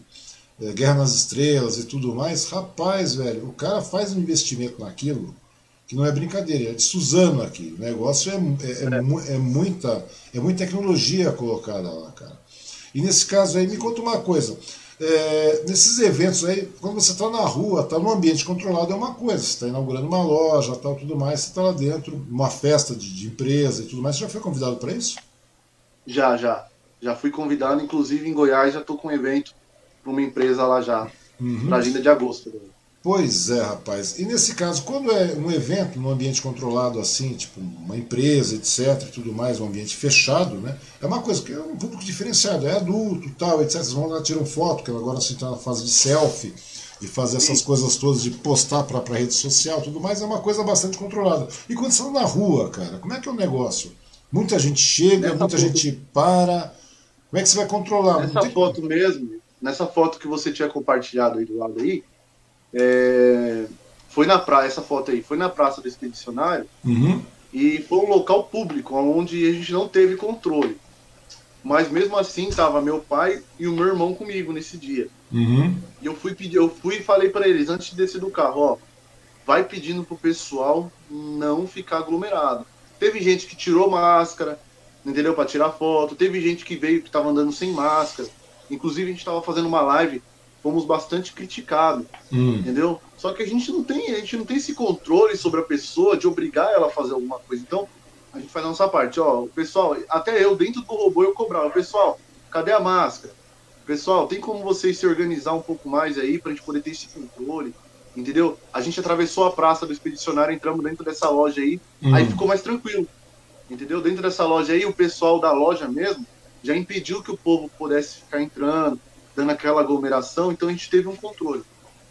é, Guerra nas Estrelas e tudo mais. Rapaz, velho, o cara faz um investimento naquilo que não é brincadeira, é de Suzano aqui. O negócio é, é, é, é, muita, é muita tecnologia colocada lá, cara. E nesse caso aí, me conta uma coisa. É, nesses eventos aí, quando você está na rua, está num ambiente controlado, é uma coisa. Você está inaugurando uma loja, tal, tudo mais, você está lá dentro, uma festa de, de, empresa e tudo mais. Você já foi convidado para isso? Já, já. Já fui convidado, inclusive em Goiás, já estou com um evento para uma empresa lá já, uhum. para agenda de agosto. Né? Pois é, rapaz. E nesse caso, quando é um evento num ambiente controlado assim, tipo uma empresa, etc, e tudo mais, um ambiente fechado, né? É uma coisa que é um público diferenciado, é adulto, tal, etc. Vocês vão lá tirar foto, que agora assim tá na fase de selfie e fazer essas Sim. coisas todas de postar para a rede social, tudo mais, é uma coisa bastante controlada. E quando você está na rua, cara, como é que é o negócio? Muita gente chega, Nessa muita foto... gente para. Como é que você vai controlar? Nessa tem... foto mesmo, nessa foto que você tinha compartilhado aí do lado aí, é, foi na praia, essa foto aí, foi na Praça do Expedicionário uhum. e foi um local público onde a gente não teve controle. Mas mesmo assim tava meu pai e o meu irmão comigo nesse dia. Uhum. E eu fui pedir, eu fui e falei para eles antes de descer do carro, ó, vai pedindo pro pessoal não ficar aglomerado. Teve gente que tirou máscara, entendeu? Para tirar foto. Teve gente que veio que tava andando sem máscara. Inclusive a gente estava fazendo uma live fomos bastante criticados, hum. entendeu? Só que a gente não tem, a gente não tem esse controle sobre a pessoa de obrigar ela a fazer alguma coisa. Então, a gente faz a nossa parte, ó, o pessoal, até eu dentro do robô eu cobrava, pessoal, cadê a máscara? pessoal, tem como vocês se organizar um pouco mais aí pra gente poder ter esse controle, entendeu? A gente atravessou a praça do expedicionário, entramos dentro dessa loja aí, Hum. aí ficou mais tranquilo, entendeu? Dentro dessa loja aí, o pessoal da loja mesmo já impediu que o povo pudesse ficar entrando, dando aquela aglomeração, então a gente teve um controle.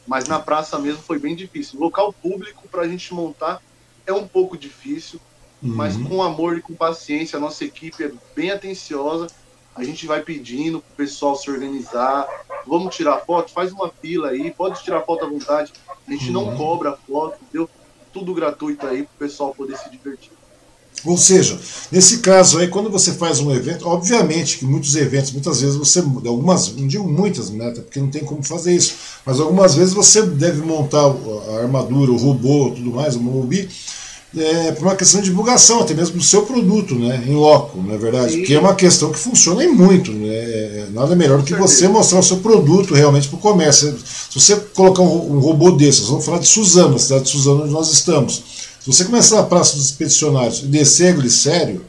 Mas na praça mesmo foi bem difícil. Local público para a gente montar é um pouco difícil, mas Uhum. com amor e com paciência, a nossa equipe é bem atenciosa. A gente vai pedindo pro pessoal se organizar. Vamos tirar foto? Faz uma fila aí, pode tirar foto à vontade. A gente não Uhum. cobra foto, entendeu? Tudo gratuito aí pro pessoal poder se divertir. Ou seja, nesse caso aí, quando você faz um evento, obviamente que muitos eventos, muitas vezes você, algumas, não digo muitas, né, porque não tem como fazer isso, mas algumas vezes você deve montar a armadura, o robô, tudo mais, o Mobi, é, por uma questão de divulgação, até mesmo do seu produto, né, em loco, não é verdade? Sim. Porque é uma questão que funciona em muito, né, é, nada melhor do que você mostrar o seu produto realmente para o comércio. Se você colocar um, um robô desses, vamos falar de Suzano, a cidade de Suzano onde nós estamos, se você começar na Praça dos Expedicionários e descer a Glicério,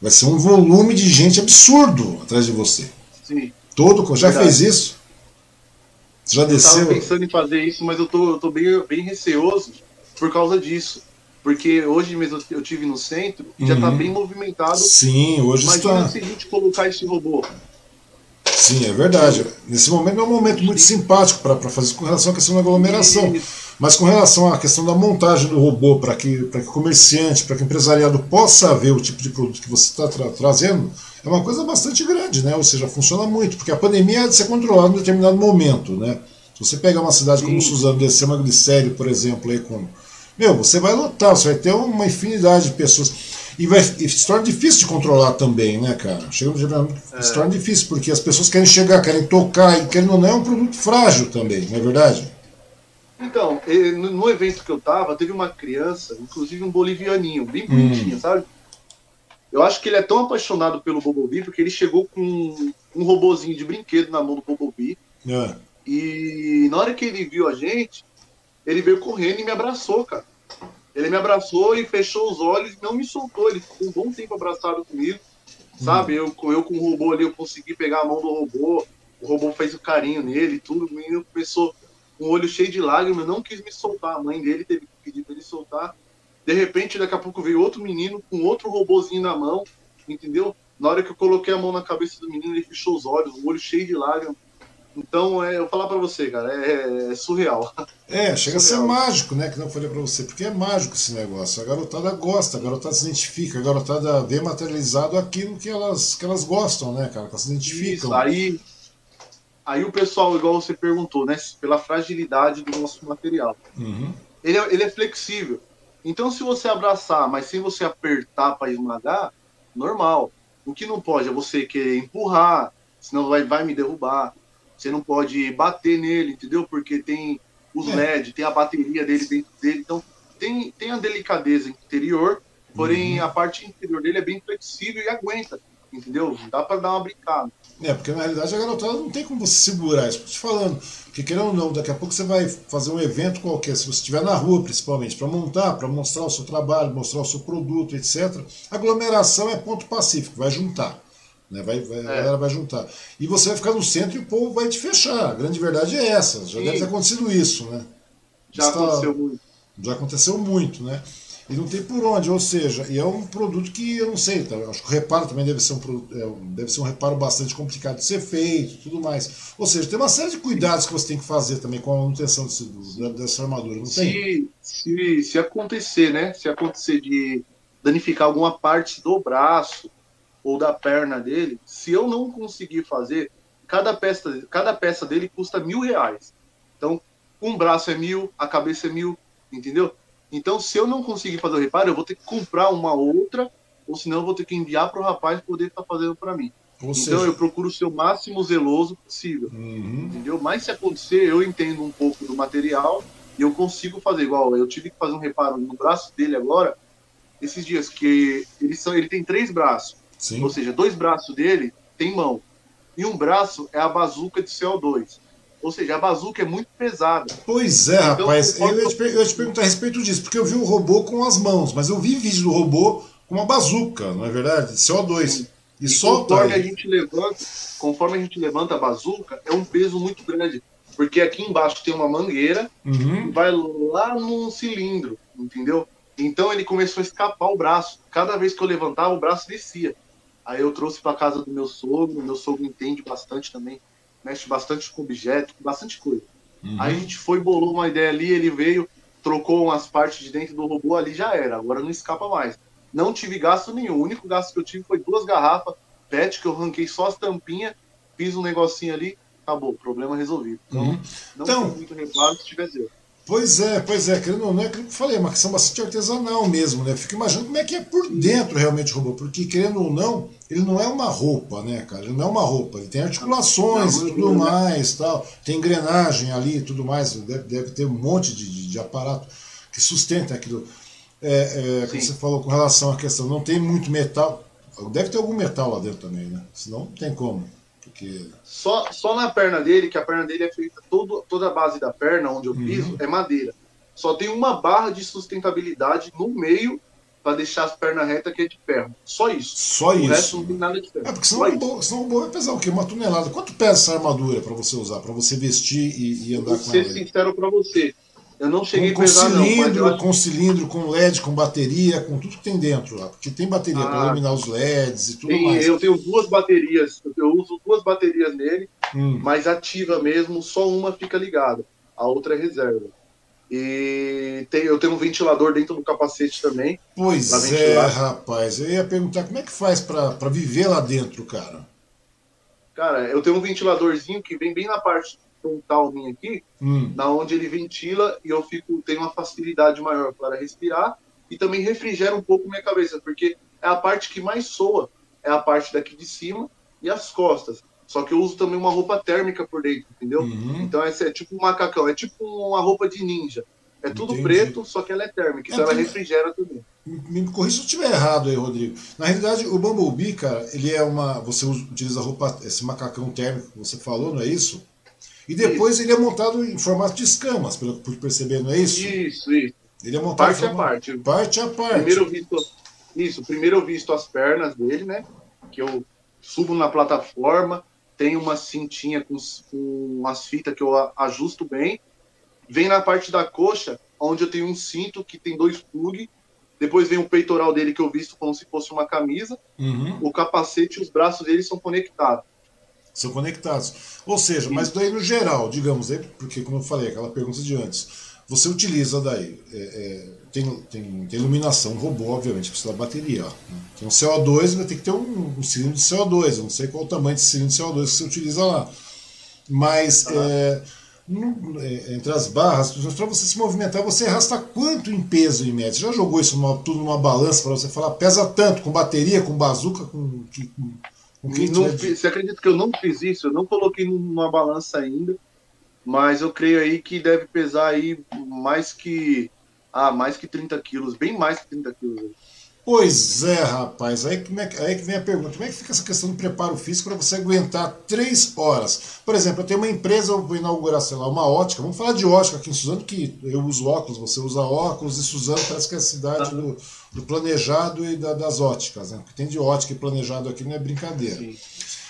vai ser um volume de gente absurdo atrás de você. Sim. Todo, já Verdade. fez isso? Já Eu tava desceu? pensando em fazer isso, mas eu tô, eu tô bem, bem receoso por causa disso. Porque hoje mesmo eu tive no centro e já tá Uhum. bem movimentado. Sim, hoje Imagina está. se a gente colocar esse robô. Sim, é verdade. Nesse momento é um momento muito simpático para fazer isso com relação à questão da aglomeração. Mas com relação à questão da montagem do robô, para que, pra que o comerciante, para que o empresariado possa ver o tipo de produto que você está tra trazendo, é uma coisa bastante grande, né? Ou seja, funciona muito, porque a pandemia é de ser controlada em determinado momento, né? Se você pegar uma cidade como Sim. Suzano, descer uma glicério, por exemplo, aí com. Meu, você vai lotar, você vai ter uma infinidade de pessoas. E, vai, e se torna difícil de controlar também, né, cara? Chega dia É. se torna difícil, porque as pessoas querem chegar, querem tocar, e querendo ou não, é um produto frágil também, não é verdade? Então, no evento que eu tava, teve uma criança, inclusive um bolivianinho, bem Hum. bonitinho, sabe? Eu acho que ele é tão apaixonado pelo Bumblebee porque ele chegou com um robozinho de brinquedo na mão do Bumblebee É. e na hora que ele viu a gente, ele veio correndo e me abraçou, cara. Ele me abraçou e fechou os olhos e não me soltou. Ele ficou um bom tempo abraçado comigo, sabe? Eu, eu com o robô ali, eu consegui pegar a mão do robô, o robô fez o carinho nele e tudo. O menino começou com o olho cheio de lágrimas, não quis me soltar. A mãe dele teve que pedir pra ele soltar. De repente, daqui a pouco veio outro menino com outro robozinho na mão, entendeu? Na hora que eu coloquei a mão na cabeça do menino, ele fechou os olhos, o olho cheio de lágrimas. Então, é, eu vou falar pra você, cara, é, é surreal. É, chega a ser Surreal. mágico, né? Que não falei pra você, porque é mágico esse negócio. A garotada gosta, a garotada se identifica, a garotada vê materializado aquilo que elas, que elas gostam, né, cara? Que elas se identificam. Isso, aí, aí o pessoal, igual você perguntou, né? Pela fragilidade do nosso material. Uhum. Ele é, ele é flexível. Então, se você abraçar, mas sem você apertar para esmagar, normal. O que não pode é você querer empurrar, senão vai, vai me derrubar. Você não pode bater nele, entendeu? Porque tem os É. LED, tem a bateria dele dentro dele. Então, tem, tem a delicadeza interior, porém a parte interior dele é bem flexível e aguenta, entendeu? Dá para dar uma brincada. É, porque na realidade a garotada não tem como você segurar isso. Te falando. Porque querendo ou não, daqui a pouco você vai fazer um evento qualquer, se você estiver na rua principalmente, para montar, para mostrar o seu trabalho, mostrar o seu produto, etc. Aglomeração é ponto pacífico, vai juntar. Né? Vai, vai, A galera vai juntar. E você vai ficar no centro e o povo vai te fechar. A grande verdade é essa. Já Sim. deve ter acontecido isso, né? Já Está- aconteceu muito. Já aconteceu muito, né? E não tem por onde, ou seja, e é um produto que eu não sei, tá? acho que o reparo também deve ser um é, um- deve ser um reparo bastante complicado de ser feito, tudo mais. Ou seja, tem uma série de cuidados que você tem que fazer também com a manutenção desse, dessa armadura, não tem? Se, se, se acontecer, né? Se acontecer de danificar alguma parte do braço ou da perna dele, se eu não conseguir fazer, cada peça, cada peça dele custa mil reais. Então, um braço é mil, a cabeça é mil, entendeu? Então, se eu não conseguir fazer o reparo, eu vou ter que comprar uma outra, ou senão eu vou ter que enviar para o rapaz poder estar fazendo para mim. Ou então, seja, eu procuro ser o máximo zeloso possível uhum, entendeu? Mas se acontecer, eu entendo um pouco do material e eu consigo fazer igual. Eu tive que fazer um reparo no braço dele agora, esses dias, que ele, são, ele tem três braços, sim. ou seja, dois braços dele tem mão, e um braço é a bazuca de CO2. Ou seja, a bazuca é muito pesada. Pois é, Então, rapaz, eu eu ia, te, eu ia te perguntar a respeito disso, porque eu vi o robô com as mãos, mas eu vi vídeo do robô com uma bazuca, não é verdade? CO2. E, e solta conforme aí. a gente levanta, conforme a gente levanta a bazuca, é um peso muito grande. Porque aqui embaixo tem uma mangueira uhum. vai lá num cilindro, entendeu? Então ele começou a escapar o braço. Cada vez que eu levantava, o braço descia. Aí eu trouxe para casa do meu sogro, meu sogro entende bastante também, mexe bastante com objeto, com bastante coisa. Uhum. Aí a gente foi, bolou uma ideia ali, ele veio, trocou umas partes de dentro do robô, ali já era, agora não escapa mais. Não tive gasto nenhum, o único gasto que eu tive foi duas garrafas PET, que eu ranquei só as tampinhas, fiz um negocinho ali, acabou, problema resolvido. Então, uhum. não então, muito reparo se tiver zero. Pois é, pois é, querendo ou não, é aquilo que eu falei, é uma questão bastante artesanal mesmo, né? Fico imaginando como é que é por dentro realmente o robô, porque querendo ou não, ele não é uma roupa, né, cara? Ele não é uma roupa, ele tem articulações e tudo mais, tal, tem engrenagem ali e tudo mais, deve, deve ter um monte de, de, de aparato que sustenta aquilo. É, é, como você falou com relação à questão, não tem muito metal, deve ter algum metal lá dentro também, né? Senão não tem como. Porque... Só, só na perna dele, que a perna dele é feita, todo, toda a base da perna, onde eu piso, uhum. é madeira. Só tem uma barra de sustentabilidade no meio para deixar as pernas retas que é de ferro. Só isso. Só o isso. O resto não tem nada de ferro. É porque senão, bo, senão o bo vai pesar o quê? Uma tonelada. Quanto pesa essa armadura para você usar, para você vestir e, e andar Vou com ela? Vou ser sincero para você. Eu não cheguei com, a pesar, cilindro, não. Com cilindro, com LED, com bateria, com tudo que tem dentro lá. Porque tem bateria ah, para iluminar os LEDs e tudo tem, mais. Eu tenho duas baterias, eu uso duas baterias nele, hum. mas ativa mesmo, só uma fica ligada, a outra é reserva. E tem, eu tenho um ventilador dentro do capacete também. Pois é, rapaz. Eu ia perguntar como é que faz para viver lá dentro, cara? Cara, eu tenho um ventiladorzinho que vem bem na parte frontal minha aqui, hum. na onde ele ventila e eu fico tenho uma facilidade maior para respirar e também refrigera um pouco minha cabeça, porque é a parte que mais soa, é a parte daqui de cima e as costas. Só que eu uso também uma roupa térmica por dentro, entendeu? Uhum. Então essa é tipo um macacão, é tipo uma roupa de ninja. É tudo Entendi. preto, só que ela é térmica, então é, ela refrigera também. Me corrija se eu estiver errado aí, Rodrigo. Na realidade, o Bumblebee, cara, ele é uma. Você utiliza roupa, esse macacão térmico que você falou, não é isso? E depois isso. ele é montado em formato de escamas, pelo que perceber, não é isso? Isso, isso. Ele é montado parte formato... a parte. Parte a parte. Primeiro eu visto, isso, primeiro eu visto as pernas dele, né? Que eu subo na plataforma, tem uma cintinha com, com umas fitas que eu ajusto bem. Vem na parte da coxa, onde eu tenho um cinto que tem dois plugs. Depois vem o peitoral dele que eu visto como se fosse uma camisa. Uhum. O capacete e os braços dele são conectados. São conectados. Ou seja, mas daí no geral, digamos, aí, porque como eu falei, aquela pergunta de antes, você utiliza daí, é, é, tem, tem, tem, iluminação, robô, obviamente, precisa da bateria. Né? Tem um CO2, vai ter que ter um, um, cilindro de CO2, eu não sei qual o tamanho de cilindro de CO2 que você utiliza lá. Mas ah. é, no, é, entre as barras, para você se movimentar, você arrasta quanto em peso em média? Você já jogou isso numa, tudo numa balança para você falar, pesa tanto, com bateria, com bazuca, com, com não, você acredita que eu não fiz isso? Eu não coloquei numa balança ainda, mas eu creio aí que deve pesar aí mais que ah, mais que 30 quilos, bem mais que 30 quilos. Pois é, rapaz. Aí, é, aí que vem a pergunta: como é que fica essa questão do preparo físico para você aguentar três horas? Por exemplo, eu tenho uma empresa, eu vou inaugurar, sei lá, uma ótica. Vamos falar de ótica aqui em Suzano, que eu uso óculos, você usa óculos, e Suzano parece que é a cidade tá. do, do, planejado e da, das óticas. Né? O que tem de ótica e planejado aqui não é brincadeira. Sim.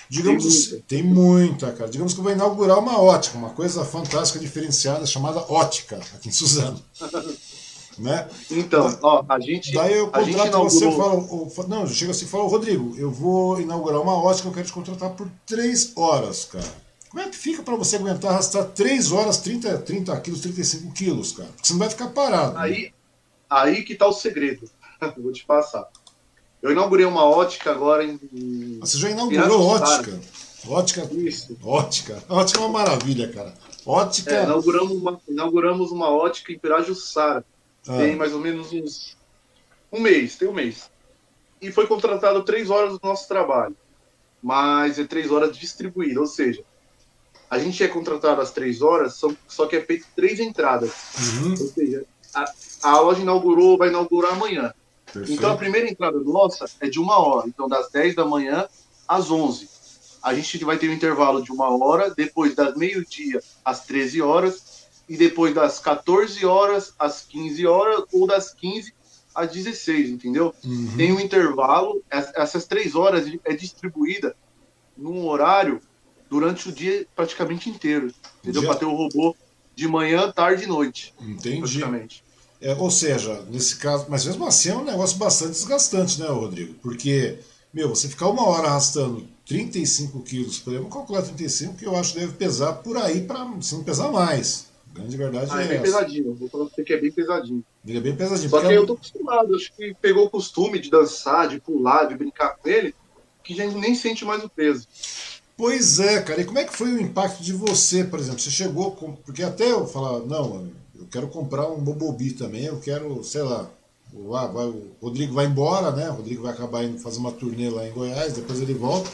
Digamos, tem muita. tem muita, cara. Digamos que eu vou inaugurar uma ótica, uma coisa fantástica, diferenciada, chamada ótica, aqui em Suzano. [LAUGHS] Né? Então, ó, a gente. Daí eu contrato inaugurou... você e falo. Não, chega assim e fala, Rodrigo, eu vou inaugurar uma ótica, eu quero te contratar por três horas, cara. Como é que fica para você aguentar arrastar 3 horas, 30, 30 quilos, 35 quilos, cara? Porque você não vai ficar parado. Aí, né? aí que tá o segredo. Vou te passar. Eu inaugurei uma ótica agora em. Você já inaugurou ótica? Ótica. Isso. Ótica. Ótica é uma maravilha, cara. Ótica. É, inauguramos, uma, inauguramos uma ótica em Pirajussara. Ah. Tem mais ou menos uns um mês, tem um mês. E foi contratado três horas do nosso trabalho. Mas é três horas distribuídas, ou seja, a gente é contratado às três horas, só que é feito três entradas. Uhum. Ou seja, a, a loja inaugurou, vai inaugurar amanhã. Perfeito. Então a primeira entrada nossa é de uma hora, então das 10 da manhã às 11. A gente vai ter um intervalo de uma hora, depois das meio-dia às 13 horas, e depois das 14 horas às 15 horas ou das 15 às 16, entendeu? Uhum. Tem um intervalo, essas três horas é distribuída num horário durante o dia praticamente inteiro, entendeu? Para ter o robô de manhã, tarde e noite. Entendi. Praticamente. É, ou seja, nesse caso, mas mesmo assim é um negócio bastante desgastante, né, Rodrigo? Porque, meu, você ficar uma hora arrastando 35 quilos, por exemplo, calcular 35, que eu acho que deve pesar por aí, para se não pesar mais. A grande verdade ah, é, é bem essa. pesadinho, vou falar pra você que é bem pesadinho. Ele é bem pesadinho. Só que é... eu tô acostumado, acho que pegou o costume de dançar, de pular, de brincar com ele, que já nem sente mais o peso. Pois é, cara. E como é que foi o impacto de você, por exemplo? Você chegou com. Porque até eu falar, não, eu quero comprar um Bobobi também, eu quero, sei lá. O, ah, vai, o Rodrigo vai embora, né? O Rodrigo vai acabar indo fazer uma turnê lá em Goiás, depois ele volta.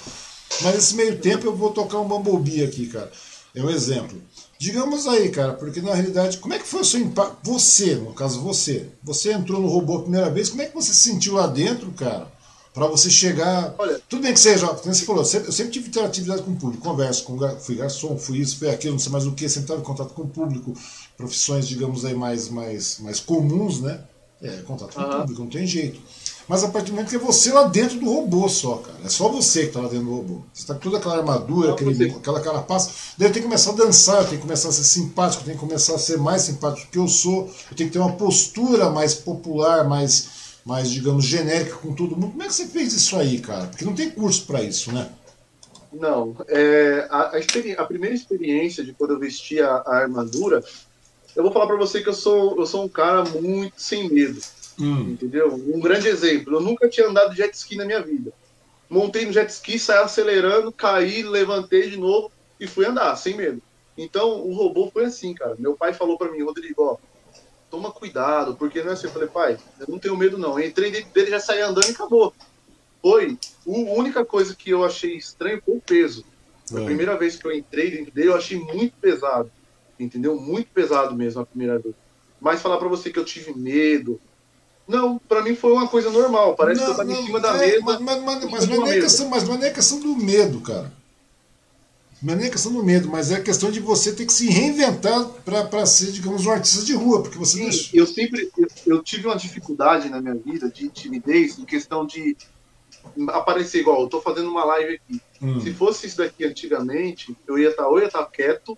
Mas nesse meio tempo eu vou tocar um Bumblebee aqui, cara. É um exemplo. Digamos aí, cara, porque na realidade, como é que foi o seu impacto? Você, no caso você, você entrou no robô a primeira vez, como é que você se sentiu lá dentro, cara? Para você chegar. Olha, tudo bem que seja, como você falou, eu sempre tive interatividade com o público, converso com fui garçom, fui isso, fui aquilo, não sei mais o que, sempre estava em contato com o público, profissões, digamos aí, mais, mais, mais comuns, né? É, contato com o público, não tem jeito. Mas a partir do momento que é você lá dentro do robô só, cara. É só você que está lá dentro do robô. Você está com toda aquela armadura, aquele, aquela carapaça. Daí eu tenho que começar a dançar, eu tenho que começar a ser simpático, eu tenho que começar a ser mais simpático do que eu sou. Eu tenho que ter uma postura mais popular, mais, mais digamos, genérica com todo mundo. Como é que você fez isso aí, cara? Porque não tem curso para isso, né? Não. É, a, a, a, primeira experiência de quando eu vesti a, a armadura, eu vou falar para você que eu sou, eu sou um cara muito sem medo. Hum. Entendeu? Um grande exemplo. Eu nunca tinha andado de jet ski na minha vida. Montei no jet ski, saí acelerando, caí, levantei de novo e fui andar, sem medo. Então, o robô foi assim, cara. Meu pai falou para mim, Rodrigo, ó, toma cuidado, porque não é assim. Eu falei, pai, eu não tenho medo não. Eu entrei dentro dele, já saí andando e acabou. Foi. A única coisa que eu achei estranho foi o peso. É. A primeira vez que eu entrei dentro dele, eu achei muito pesado. Entendeu? Muito pesado mesmo a primeira vez. Mas falar para você que eu tive medo, não, para mim foi uma coisa normal. Parece não, que eu tava não, em cima da é, mesa. Mas, mas, mas, mas, não é questão, mas não é questão do medo, cara. Não é nem questão do medo, mas é a questão de você ter que se reinventar para ser, digamos, um artista de rua. Porque você Sim, eu sempre eu, eu, tive uma dificuldade na minha vida de timidez em questão de aparecer igual. Eu tô fazendo uma live aqui. Hum. Se fosse isso daqui antigamente, eu ia estar tá, ou ia estar tá quieto,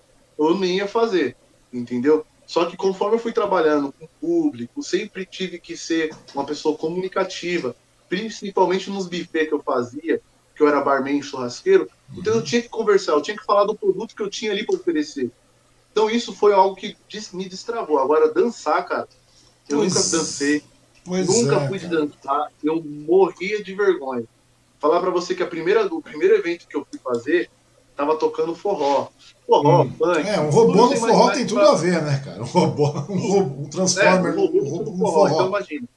eu nem ia fazer. Entendeu? Só que conforme eu fui trabalhando com o público, sempre tive que ser uma pessoa comunicativa, principalmente nos bufês que eu fazia, que eu era barman churrasqueiro, então eu tinha que conversar, eu tinha que falar do produto que eu tinha ali para oferecer. Então isso foi algo que me destravou. Agora, dançar, cara, eu pois, nunca dancei, nunca é, pude cara. dançar, eu morria de vergonha. Falar para você que a primeira, o primeiro evento que eu fui fazer, tava tocando forró forró, hum. É, um robô no forró tem tudo pra... a ver, né, cara? Um robô, um, robô, um Transformer, é, um robô, um robô no forró. forró. Então imagina.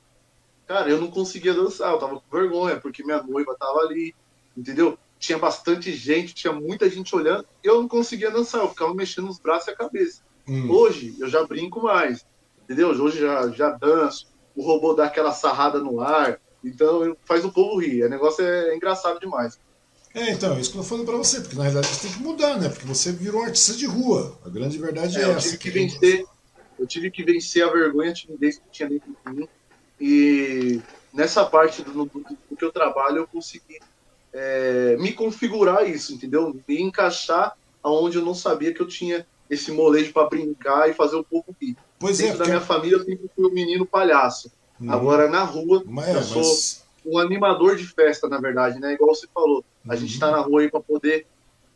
Cara, eu não conseguia dançar, eu tava com vergonha, porque minha noiva tava ali, entendeu? Tinha bastante gente, tinha muita gente olhando, eu não conseguia dançar, eu ficava mexendo os braços e a cabeça. Hum. Hoje, eu já brinco mais, entendeu? Hoje já, já danço, o robô dá aquela sarrada no ar, então faz o povo rir. O negócio é engraçado demais. É, então, é isso que eu tô falando pra você, porque na realidade você tem que mudar, né? Porque você virou um artista de rua. A grande verdade é, é eu essa. Tive que vencer, eu tive que vencer a vergonha, a timidez que tinha dentro de mim. E nessa parte do, do, do que eu trabalho, eu consegui é, me configurar isso, entendeu? Me encaixar aonde eu não sabia que eu tinha esse molejo para brincar e fazer o povo rir. Pois é, Dentro é, porque... da minha família, eu sempre fui o um menino palhaço. Hum. Agora, na rua, mas, eu sou mas... um animador de festa, na verdade, né? Igual você falou. A gente está na rua aí para poder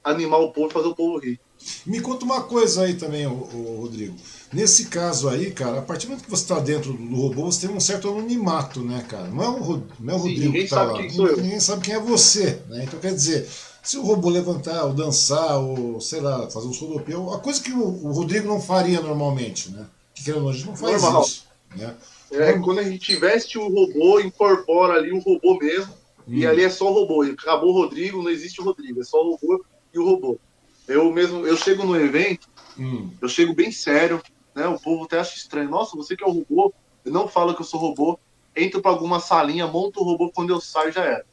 animar o povo, fazer o povo rir. Me conta uma coisa aí também, o, Rodrigo. Nesse caso aí, cara, a partir do momento que você está dentro do robô, você tem um certo anonimato, né, cara? Não é o, não é o Sim, Rodrigo que está lá. Ninguém sabe quem é você, né? Então quer dizer, se o robô levantar, ou dançar, ou sei lá, fazer um solopeu, a coisa que o, o Rodrigo não faria normalmente, né? Que querendo a gente não faz Normal. isso. Né? É, quando a gente veste o robô, incorpora ali o robô mesmo, Hum. E ali é só o robô. Acabou o Rodrigo, não existe o Rodrigo. É só o robô e o robô. Eu mesmo, eu chego no evento, hum. eu chego bem sério, né? O povo até acha estranho. Nossa, você que é o robô, eu não falo que eu sou robô. Entro para alguma salinha, monto o robô, quando eu saio já era.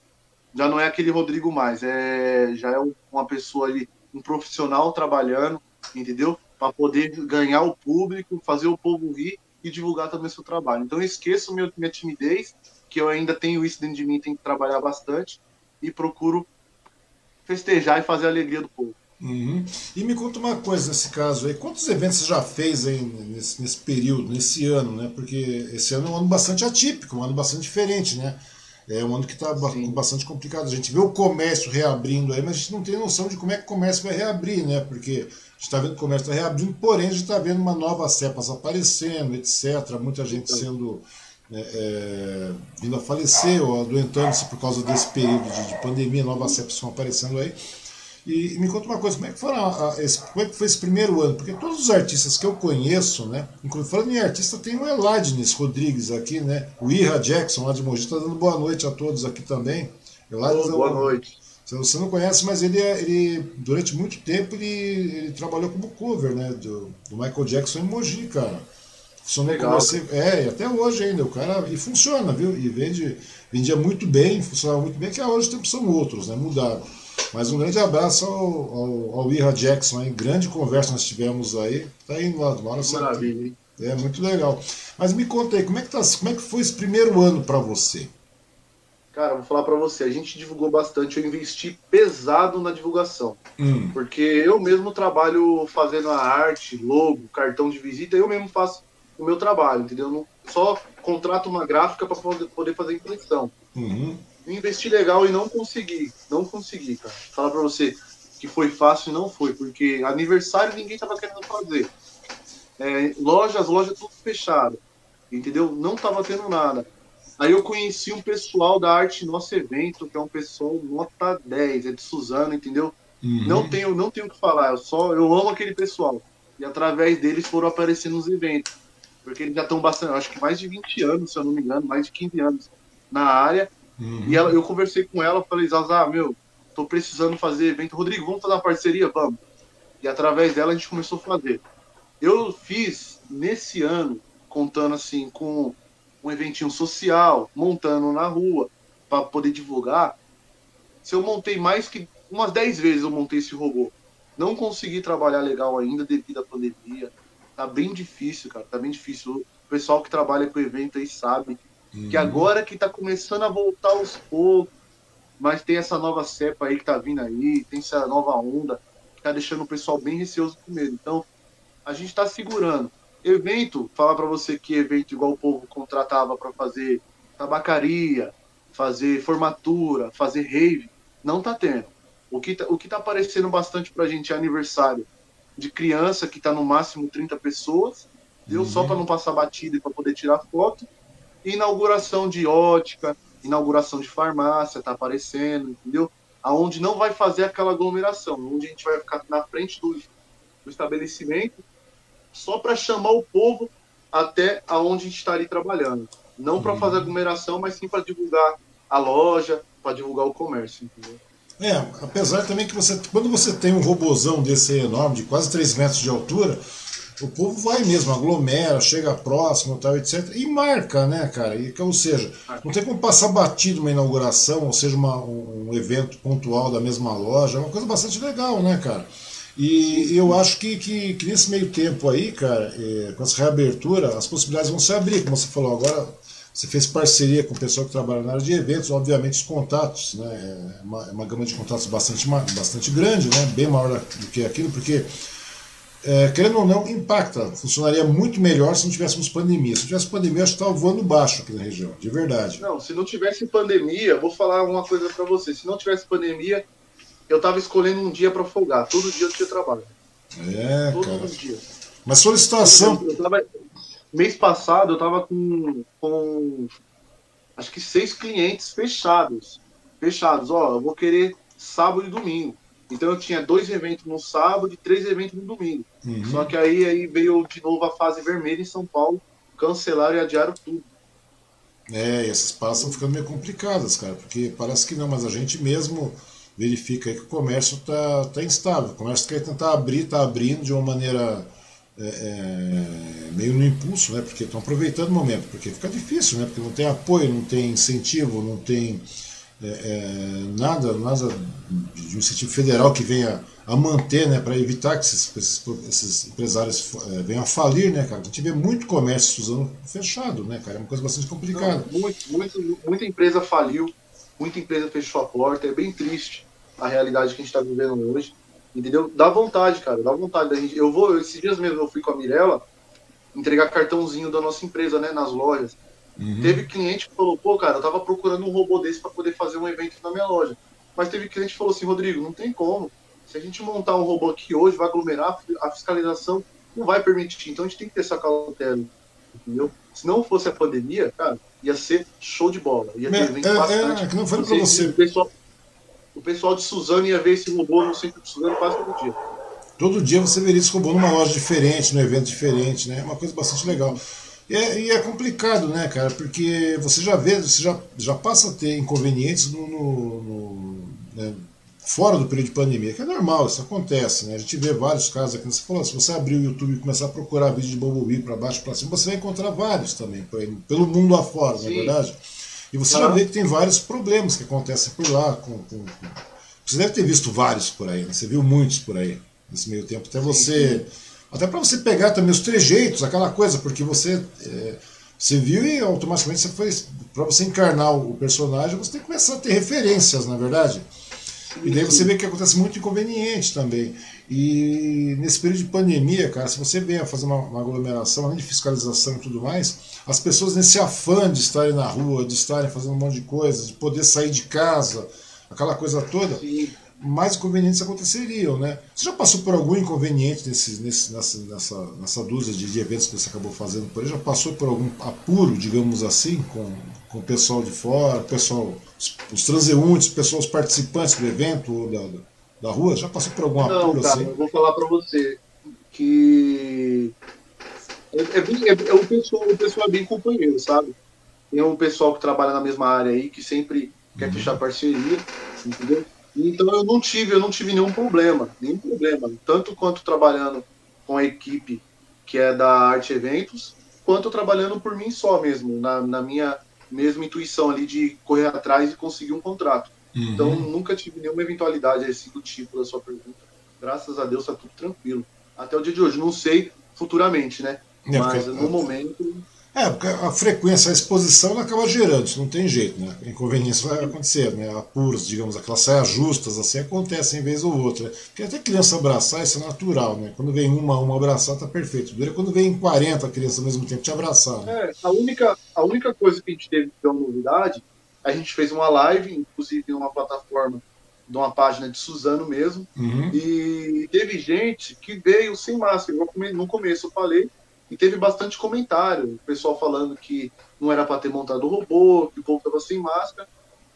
Já não é aquele Rodrigo mais, é já é uma pessoa ali, um profissional trabalhando, entendeu? Para poder ganhar o público, fazer o povo rir e divulgar também o seu trabalho. Então eu esqueço minha timidez, que eu ainda tenho isso dentro de mim, tenho que trabalhar bastante e procuro festejar e fazer a alegria do povo. Uhum. E me conta uma coisa nesse caso aí, quantos eventos você já fez aí nesse, nesse período, nesse ano, né? Porque esse ano é um ano bastante atípico, um ano bastante diferente, né? É um ano que está bastante complicado. A gente vê o comércio reabrindo aí, mas a gente não tem noção de como é que o comércio vai reabrir, né? Porque a gente está vendo que o comércio está reabrindo, porém a gente está vendo uma nova cepas aparecendo, etc. Muita gente sendo é, é, vindo a falecer ou adoentando-se por causa desse período de, de pandemia, novas cepas estão aparecendo aí. E, e, me conta uma coisa, como é, que foi a, a, esse, como é que foi esse primeiro ano? Porque todos os artistas que eu conheço, né? Inclusive, falando em artista, tem o Eladnes Rodrigues aqui, né? O Ira Jackson, lá de Mogi, está dando boa noite a todos aqui também. Eladnes, boa, boa noite. Você não conhece, mas ele, é, ele durante muito tempo ele, ele trabalhou como cover, né? Do, do Michael Jackson em Mogi, cara. Funcionou Legal. É, e até hoje ainda, o cara. E funciona, viu? E vende, vendia muito bem, funcionava muito bem, que hoje os tempos são outros, né? Mudaram. Mas um grande abraço ao, ao, ao Ira Jackson, aí. grande conversa nós tivemos aí. Tá indo lá, hora Maravilha, hein? É muito legal. Mas me conta aí, como é que, tá, como é que foi esse primeiro ano para você? Cara, vou falar para você, a gente divulgou bastante, eu investi pesado na divulgação. Hum. Porque eu mesmo trabalho fazendo a arte, logo, cartão de visita, eu mesmo faço o meu trabalho, entendeu? Não, só contrato uma gráfica para poder fazer impressão. Uhum investi legal e não consegui. Não consegui, cara. Falar pra você que foi fácil e não foi, porque aniversário ninguém tava querendo fazer. É, lojas, lojas tudo fechado. Entendeu? Não tava tendo nada. Aí eu conheci um pessoal da arte nosso evento, que é um pessoal nota 10, é de Suzano, entendeu? Uhum. Não tenho não tenho o que falar, eu só eu amo aquele pessoal. E através deles foram aparecendo nos eventos. Porque eles já estão bastante, acho que mais de 20 anos, se eu não me engano, mais de 15 anos na área. Uhum. E ela, eu conversei com ela, falei, Zazá, meu, tô precisando fazer evento. Rodrigo, vamos fazer uma parceria? Vamos. E através dela a gente começou a fazer. Eu fiz nesse ano, contando assim, com um eventinho social, montando na rua, para poder divulgar. Se eu montei mais que umas 10 vezes eu montei esse robô. Não consegui trabalhar legal ainda devido à pandemia. Tá bem difícil, cara. Tá bem difícil. O pessoal que trabalha com evento aí sabe Uhum. Que agora que está começando a voltar aos poucos, mas tem essa nova cepa aí que está vindo aí, tem essa nova onda que está deixando o pessoal bem receoso com medo. Então, a gente está segurando. Evento, falar para você que evento igual o povo contratava para fazer tabacaria, fazer formatura, fazer rave, não tá tendo. O que tá, o que tá aparecendo bastante pra gente é aniversário de criança que tá no máximo 30 pessoas, deu uhum. só para não passar batida e para poder tirar foto inauguração de ótica, inauguração de farmácia, tá aparecendo, entendeu? Aonde não vai fazer aquela aglomeração, onde a gente vai ficar na frente do, do estabelecimento só para chamar o povo até aonde a gente está ali trabalhando. Não para fazer uhum. aglomeração, mas sim para divulgar a loja, para divulgar o comércio, entendeu? É, apesar também que você, quando você tem um robozão desse enorme, de quase 3 metros de altura, o povo vai mesmo, aglomera, chega próximo, tal, etc. E marca, né, cara? E, ou seja, não tem como passar batido uma inauguração, ou seja, uma, um evento pontual da mesma loja. É uma coisa bastante legal, né, cara? E eu acho que, que, que nesse meio tempo aí, cara, é, com essa reabertura, as possibilidades vão se abrir, como você falou agora. Você fez parceria com o pessoal que trabalha na área de eventos, obviamente os contatos, né? É uma, é uma gama de contatos bastante, bastante grande, né? Bem maior do que aquilo, porque é, querendo ou não, impacta. Funcionaria muito melhor se não tivéssemos pandemia. Se não tivesse pandemia, acho que estava voando baixo aqui na região, de verdade. Não, se não tivesse pandemia, vou falar uma coisa para você. Se não tivesse pandemia, eu estava escolhendo um dia para folgar. Todo dia eu tinha trabalho. É, Todos cara. os dias. Mas solicitação. Eu tava, mês passado eu estava com, com acho que seis clientes fechados. Fechados. Ó, eu vou querer sábado e domingo. Então eu tinha dois eventos no sábado e três eventos no domingo. Uhum. Só que aí, aí veio de novo a fase vermelha em São Paulo, cancelaram e adiaram tudo. É, e essas passam ficando meio complicadas, cara, porque parece que não, mas a gente mesmo verifica que o comércio está tá instável. O comércio quer tentar abrir, está abrindo de uma maneira é, é, meio no impulso, né? Porque estão aproveitando o momento, porque fica difícil, né? Porque não tem apoio, não tem incentivo, não tem é, é, nada, nada de um incentivo federal que venha a manter, né, para evitar que esses, esses, esses empresários é, venham a falir, né, cara? A gente vê muito comércio usando fechado, né, cara? É uma coisa bastante complicada. Não, muito, muito, muita empresa faliu, muita empresa fechou a porta, é bem triste a realidade que a gente está vivendo hoje, entendeu? Dá vontade, cara, dá vontade da gente. Eu vou, esses dias mesmo eu fui com a Mirella entregar cartãozinho da nossa empresa, né, nas lojas. Uhum. Teve cliente que falou, pô, cara, eu tava procurando um robô desse para poder fazer um evento na minha loja. Mas teve cliente que falou assim, Rodrigo, não tem como. Se a gente montar um robô aqui hoje, vai aglomerar, a fiscalização não vai permitir. Então a gente tem que ter essa cautela, entendeu? Se não fosse a pandemia, cara, ia ser show de bola. Ia ter evento é, bastante. É, que não falei pra você. O pessoal, o pessoal de Suzano ia ver esse robô no centro de Suzano quase todo dia. Todo dia você veria esse robô numa loja diferente, num evento diferente, né? É uma coisa bastante legal. E é, e é, complicado, né, cara? Porque você já vê, você já, já passa a ter inconvenientes no, no, no né, fora do período de pandemia, que é normal, isso acontece, né? A gente vê vários casos aqui. Você falou, se você abrir o YouTube e começar a procurar vídeo de Bumblebee para baixo para cima, você vai encontrar vários também, por aí, pelo mundo afora, não é verdade? E você já vê que tem vários problemas que acontecem por lá. Com, com, com... Você deve ter visto vários por aí, né? Você viu muitos por aí nesse meio tempo. Até você. Sim, sim até para você pegar também os trejeitos, aquela coisa, porque você, é, você viu e automaticamente você foi. Para você encarnar o personagem, você tem que começar a ter referências, na é verdade. E daí você vê que acontece muito inconveniente também. E nesse período de pandemia, cara, se você a fazer uma, uma, aglomeração, além de fiscalização e tudo mais, as pessoas nesse afã de estarem na rua, de estarem fazendo um monte de coisa, de poder sair de casa, aquela coisa toda, Sim mais inconvenientes aconteceriam, né? Você já passou por algum inconveniente nesse, nesse, nessa, nessa, nessa dúzia de, eventos que você acabou fazendo por aí? Já passou por algum apuro, digamos assim, com, com o pessoal de fora, pessoal, os, os transeuntes, pessoal, os participantes do evento ou da, da rua? Já passou por algum Não, apuro cara, assim? Eu vou falar para você que é, é, bem, é, é, o, pessoal, o pessoal é bem companheiro, sabe? Tem um pessoal que trabalha na mesma área aí, que sempre quer uhum. fechar parceria, entendeu? Então eu não tive, eu não tive nenhum problema, nenhum problema, tanto quanto trabalhando com a equipe que é da Arte Eventos, quanto trabalhando por mim só mesmo, na, na minha mesma intuição ali de correr atrás e conseguir um contrato. Uhum. Então nunca tive nenhuma eventualidade assim do tipo da sua pergunta. Graças a Deus está tudo tranquilo. Até o dia de hoje, não sei futuramente, né? É, Mas no momento é, porque a frequência, a exposição ela acaba gerando, isso não tem jeito, né? Inconveniência vai acontecer, né? Apuros, digamos, aquelas saias justas, assim, acontecem em vez ou outra. Porque até criança abraçar, isso é natural, né? Quando vem uma uma abraçar, tá perfeito. Dura quando vem 40 crianças ao mesmo tempo te abraçar. Né? É, a única, a única coisa que a gente teve que ter uma novidade, a gente fez uma live, inclusive em uma plataforma de uma página de Suzano mesmo, uhum. e teve gente que veio sem máscara. No começo eu falei, e teve bastante comentário, o pessoal falando que não era para ter montado o robô, que o povo estava sem máscara.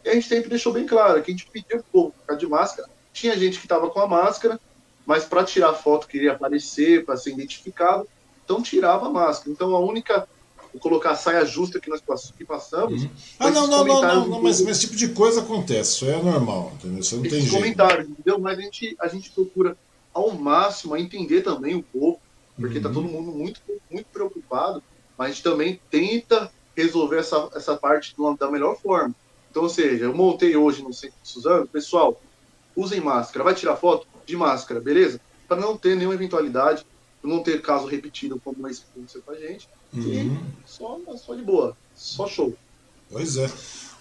E a gente sempre deixou bem claro que a gente pediu o povo ficar de máscara. Tinha gente que estava com a máscara, mas para tirar foto queria aparecer, para ser identificado, então tirava a máscara. Então a única vou colocar a saia justa que nós que passamos. Uhum. Ah, não, não, não, não, não mas, mas, esse tipo de coisa acontece, isso é normal, entendeu? Isso não tem jeito. comentários, entendeu? Mas a gente, a gente procura ao máximo entender também o povo, porque está uhum. todo mundo muito, muito preocupado, mas a gente também tenta resolver essa, essa parte da melhor forma. Então, ou seja, eu montei hoje no centro de Suzano, pessoal, usem máscara, vai tirar foto de máscara, beleza? Para não ter nenhuma eventualidade, não ter caso repetido como esse que aconteceu com a gente, uhum. e só, só de boa, só show. Pois é.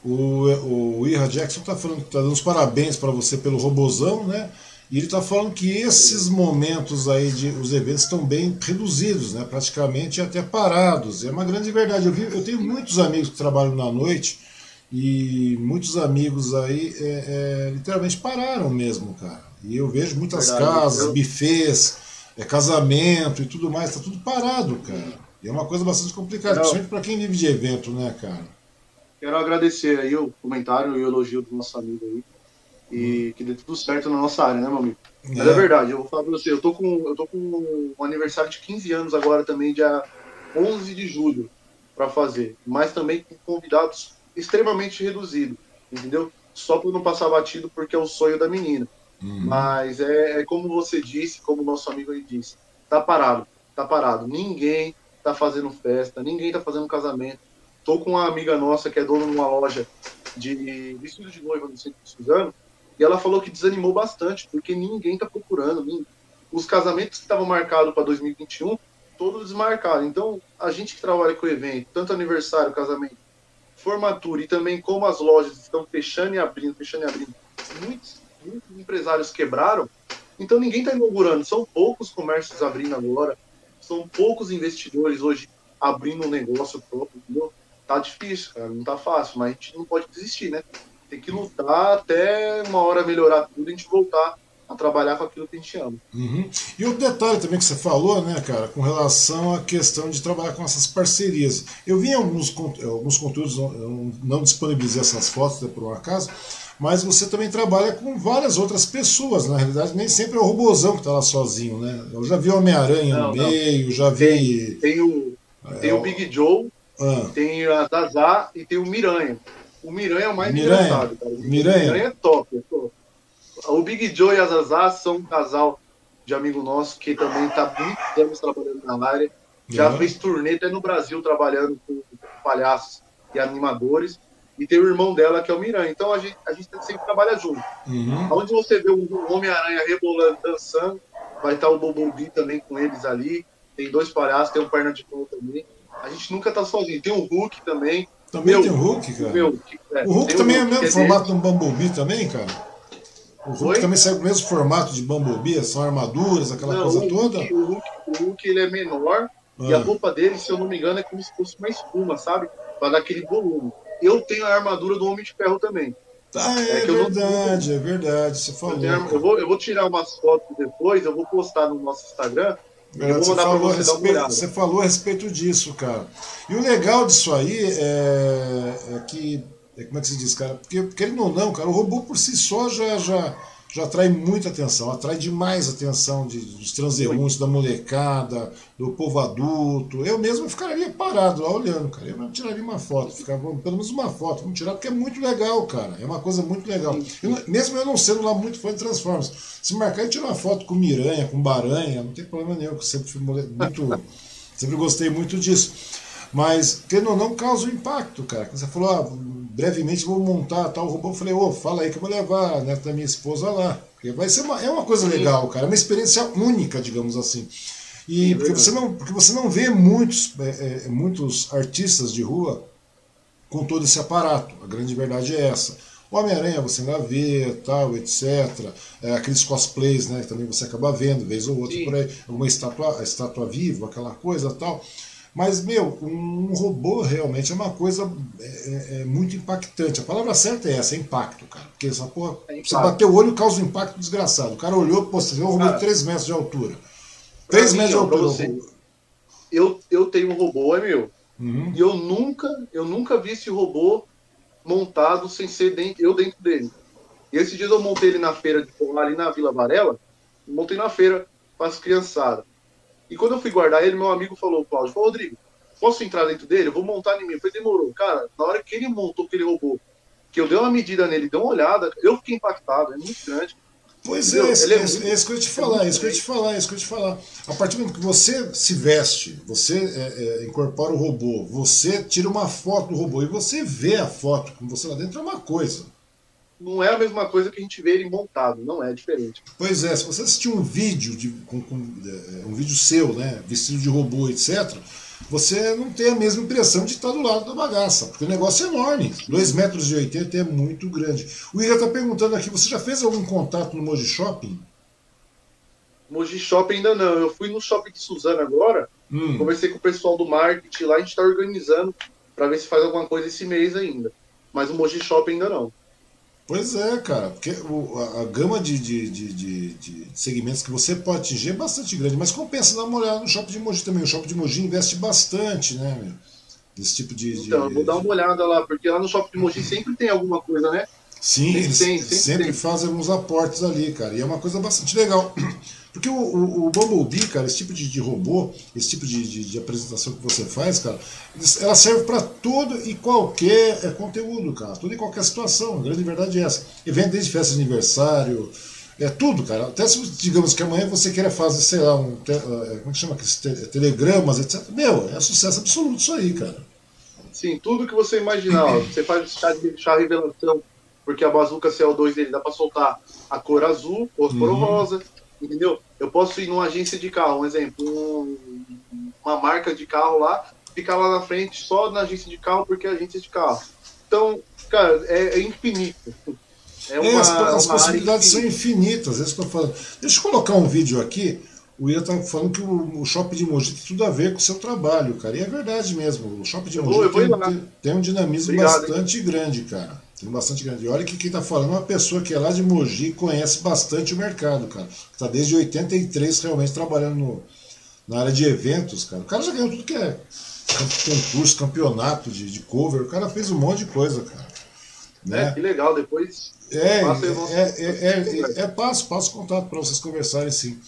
O, o Ira Jackson está falando que tá dando os parabéns para você pelo robozão, né? E ele está falando que esses momentos aí de os eventos estão bem reduzidos, né? praticamente até parados. É uma grande verdade. Eu, vi, eu tenho muitos amigos que trabalham na noite e muitos amigos aí é, é, literalmente pararam mesmo, cara. E eu vejo muitas verdade, casas, eu... bufês, é, casamento e tudo mais, está tudo parado, cara. E é uma coisa bastante complicada, Quero... principalmente para quem vive de evento, né, cara? Quero agradecer aí o comentário e o elogio do nosso amigo aí e que dê tudo certo na nossa área, né, meu amigo? É. Mas é verdade, eu vou falar pra você, eu tô com, eu tô com um aniversário de 15 anos agora também, dia 11 de julho, para fazer, mas também com convidados extremamente reduzidos, entendeu? Só para não passar batido, porque é o sonho da menina. Uhum. Mas é, é, como você disse, como o nosso amigo aí disse, tá parado, tá parado. Ninguém tá fazendo festa, ninguém tá fazendo casamento. Tô com uma amiga nossa que é dona de uma loja de vestido de noiva no centro de Suzano, e ela falou que desanimou bastante, porque ninguém está procurando. Os casamentos que estavam marcados para 2021, todos desmarcaram. Então, a gente que trabalha com o evento, tanto aniversário, casamento, formatura e também como as lojas estão fechando e abrindo, fechando e abrindo, muitos, muitos empresários quebraram, então ninguém está inaugurando. São poucos comércios abrindo agora, são poucos investidores hoje abrindo um negócio próprio, entendeu? Tá difícil, cara, não tá fácil, mas a gente não pode desistir, né? Tem que lutar até uma hora melhorar tudo e a gente voltar a trabalhar com aquilo que a gente ama. Uhum. E o detalhe também que você falou, né, cara, com relação à questão de trabalhar com essas parcerias. Eu vi alguns, alguns conteúdos, eu não disponibilizei essas fotos né, por um acaso, mas você também trabalha com várias outras pessoas, na realidade, nem sempre é o robozão que está lá sozinho, né? Eu já vi Homem-Aranha no meio, já vi. Tem, tem o, tem é, o Big Joe, ah. tem a Zazá e tem o Miranha. O Miranha é o mais Miranha. engraçado, cara. O Miranha. Miranha é top, é top. O Big Joe e a Zazá são um casal de amigo nosso que também está muitos anos trabalhando na área. Já uhum. fez turnê até no Brasil trabalhando com palhaços e animadores. E tem o irmão dela, que é o Miranha. Então a gente, a gente sempre trabalha junto. Uhum. Onde você vê o Homem-Aranha rebolando, dançando, vai estar o Bumblebee também com eles ali. Tem dois palhaços, tem um perna de pau também. A gente nunca tá sozinho. Tem o Hulk também. Também meu, tem o Hulk, cara. Meu, é, o Hulk também o Hulk, é o mesmo formato de um Bumblebee também, cara? O Hulk Oi? também sai com o mesmo formato de Bumblebee, são armaduras, aquela não, coisa o toda? O Hulk, o Hulk ele é menor ah. e a ah. roupa dele, se eu não me engano, é como se fosse uma espuma, sabe? Para dar aquele volume. Eu tenho a armadura do Homem de Ferro também. Ah, é, é verdade, não... é verdade, você falou. Eu, eu, vou, eu vou tirar umas fotos depois, eu vou postar no nosso Instagram. É, você, falou respeito, você, falou a respeito disso, cara. E o legal disso aí é, é que é, como é que se diz, cara? Porque, querendo ou não, cara, o robô por si só já, já, já atrai muita atenção, atrai demais a atenção de, dos transeuntes, da molecada, do povo adulto. Eu mesmo ficaria parado lá olhando, cara. Eu tiraria uma foto, ficava pelo menos uma foto, vamos tirar, porque é muito legal, cara. É uma coisa muito legal. Eu, mesmo eu não sendo lá muito fã de Transformers, se marcar e tirar uma foto com Miranha, com Baranha, não tem problema nenhum, eu sempre fui muito. [LAUGHS] sempre gostei muito disso. Mas, querendo ou não, causa um impacto, cara. Você falou, ah, brevemente vou montar tal robô. Eu falei, ô, oh, fala aí que eu vou levar a neta da minha esposa lá. Porque vai ser uma, é uma coisa legal, cara. É uma experiência única, digamos assim. E porque você não, porque você não vê muitos, é, é, muitos artistas de rua com todo esse aparato. A grande verdade é essa. O Homem-Aranha você ainda vê, tal, etc. É, aqueles cosplays, né, que também você acaba vendo, vez ou outra Sim. por aí. Alguma estátua, estátua viva, aquela coisa tal. Mas, meu, um robô realmente é uma coisa é, é, é, muito impactante. A palavra certa é essa, é impacto, cara. Porque essa porra, é você bater o olho causa um impacto desgraçado. O cara olhou, pô, você vê um robô de 3 metros de altura. 3 metros de altura. Você, eu, eu tenho um robô, é meu. Uhum. E eu nunca, eu nunca vi esse robô montado sem ser dentro, eu dentro dele. E esse dia eu montei ele na feira de ali na Vila Varela, montei na feira para as criançadas. E quando eu fui guardar ele, meu amigo falou, Cláudio, falou, Rodrigo, posso entrar dentro dele? Eu vou montar em mim. Eu falei, demorou. Cara, na hora que ele montou aquele robô, que eu dei uma medida nele, dei uma olhada, eu fiquei impactado, é muito grande. Pois é, é, é, muito, é, isso que eu ia te falar, é isso que eu ia te falar, é isso que eu ia te falar. A partir do momento que você se veste, você é, é, incorpora o robô, você tira uma foto do robô e você vê a foto com você lá dentro, é uma coisa não é a mesma coisa que a gente vê ele montado, não é diferente. Pois é, se você assistir um vídeo, de, com, com, é, um vídeo seu, né, vestido de robô, etc., você não tem a mesma impressão de estar do lado da bagaça, porque o negócio é enorme. 2,80 metros e 80 é muito grande. O Ira está perguntando aqui, você já fez algum contato no Moji Shopping? Moji Shopping ainda não. Eu fui no shopping de Suzano agora, hum. conversei com o pessoal do marketing lá, a gente está organizando para ver se faz alguma coisa esse mês ainda. Mas o Moji Shopping ainda não. Pois é, cara, porque o, a, a, gama de, de, de, de, segmentos que você pode atingir é bastante grande, mas compensa dar uma olhada no shopping de Mogi também. O shopping de Mogi investe bastante, né, meu? Nesse tipo de. Então, eu vou dar uma olhada lá, porque lá no shopping de Mogi sempre tem alguma coisa, né? Sim, sempre eles tem, sempre, sempre fazem alguns aportes ali, cara, e é uma coisa bastante legal. Porque o, o, o Bumblebee, cara, esse tipo de, de robô, esse tipo de, de, de, apresentação que você faz, cara, ela serve para todo e qualquer é, conteúdo, cara. Toda e qualquer situação. A grande verdade é essa. Evento desde festa de aniversário, é tudo, cara. Até se, digamos que amanhã você queira fazer, sei lá, um. Te, é, como é que chama? Te, telegramas, etc. Meu, é sucesso absoluto isso aí, cara. Sim, tudo que você imaginar. ó. Você faz chá, de, chá revelação, porque a bazuca CO2 dele dá para soltar a cor azul, fósforo Uhum. rosa, entendeu? Eu posso ir numa agência de carro, um exemplo, um- uma marca de carro lá, ficar lá na frente só na agência de carro porque é agência de carro. Então, cara, é, é infinito. É É, uma, as, as uma possibilidades são infinita. infinitas, é isso que eu tô falando. Deixa eu colocar um vídeo aqui. O Ian tá falando que o, o shopping de Mogi tem tudo a ver com o seu trabalho, cara. E é verdade mesmo. O shopping de Mogi tem, tem- tem um dinamismo Obrigado, bastante grande, cara. Tem bastante grande. Olha que quem tá falando é uma pessoa que é lá de Mogi e conhece bastante o mercado, cara. Tá desde 83 realmente trabalhando no- na área de eventos, cara. O cara já ganhou tudo que é concurso, campeonato de, de cover. O cara fez um monte de coisa, cara. Né? É, que legal, depois É, nosso- é, é, é, é, passo, passo contato para vocês conversarem sim.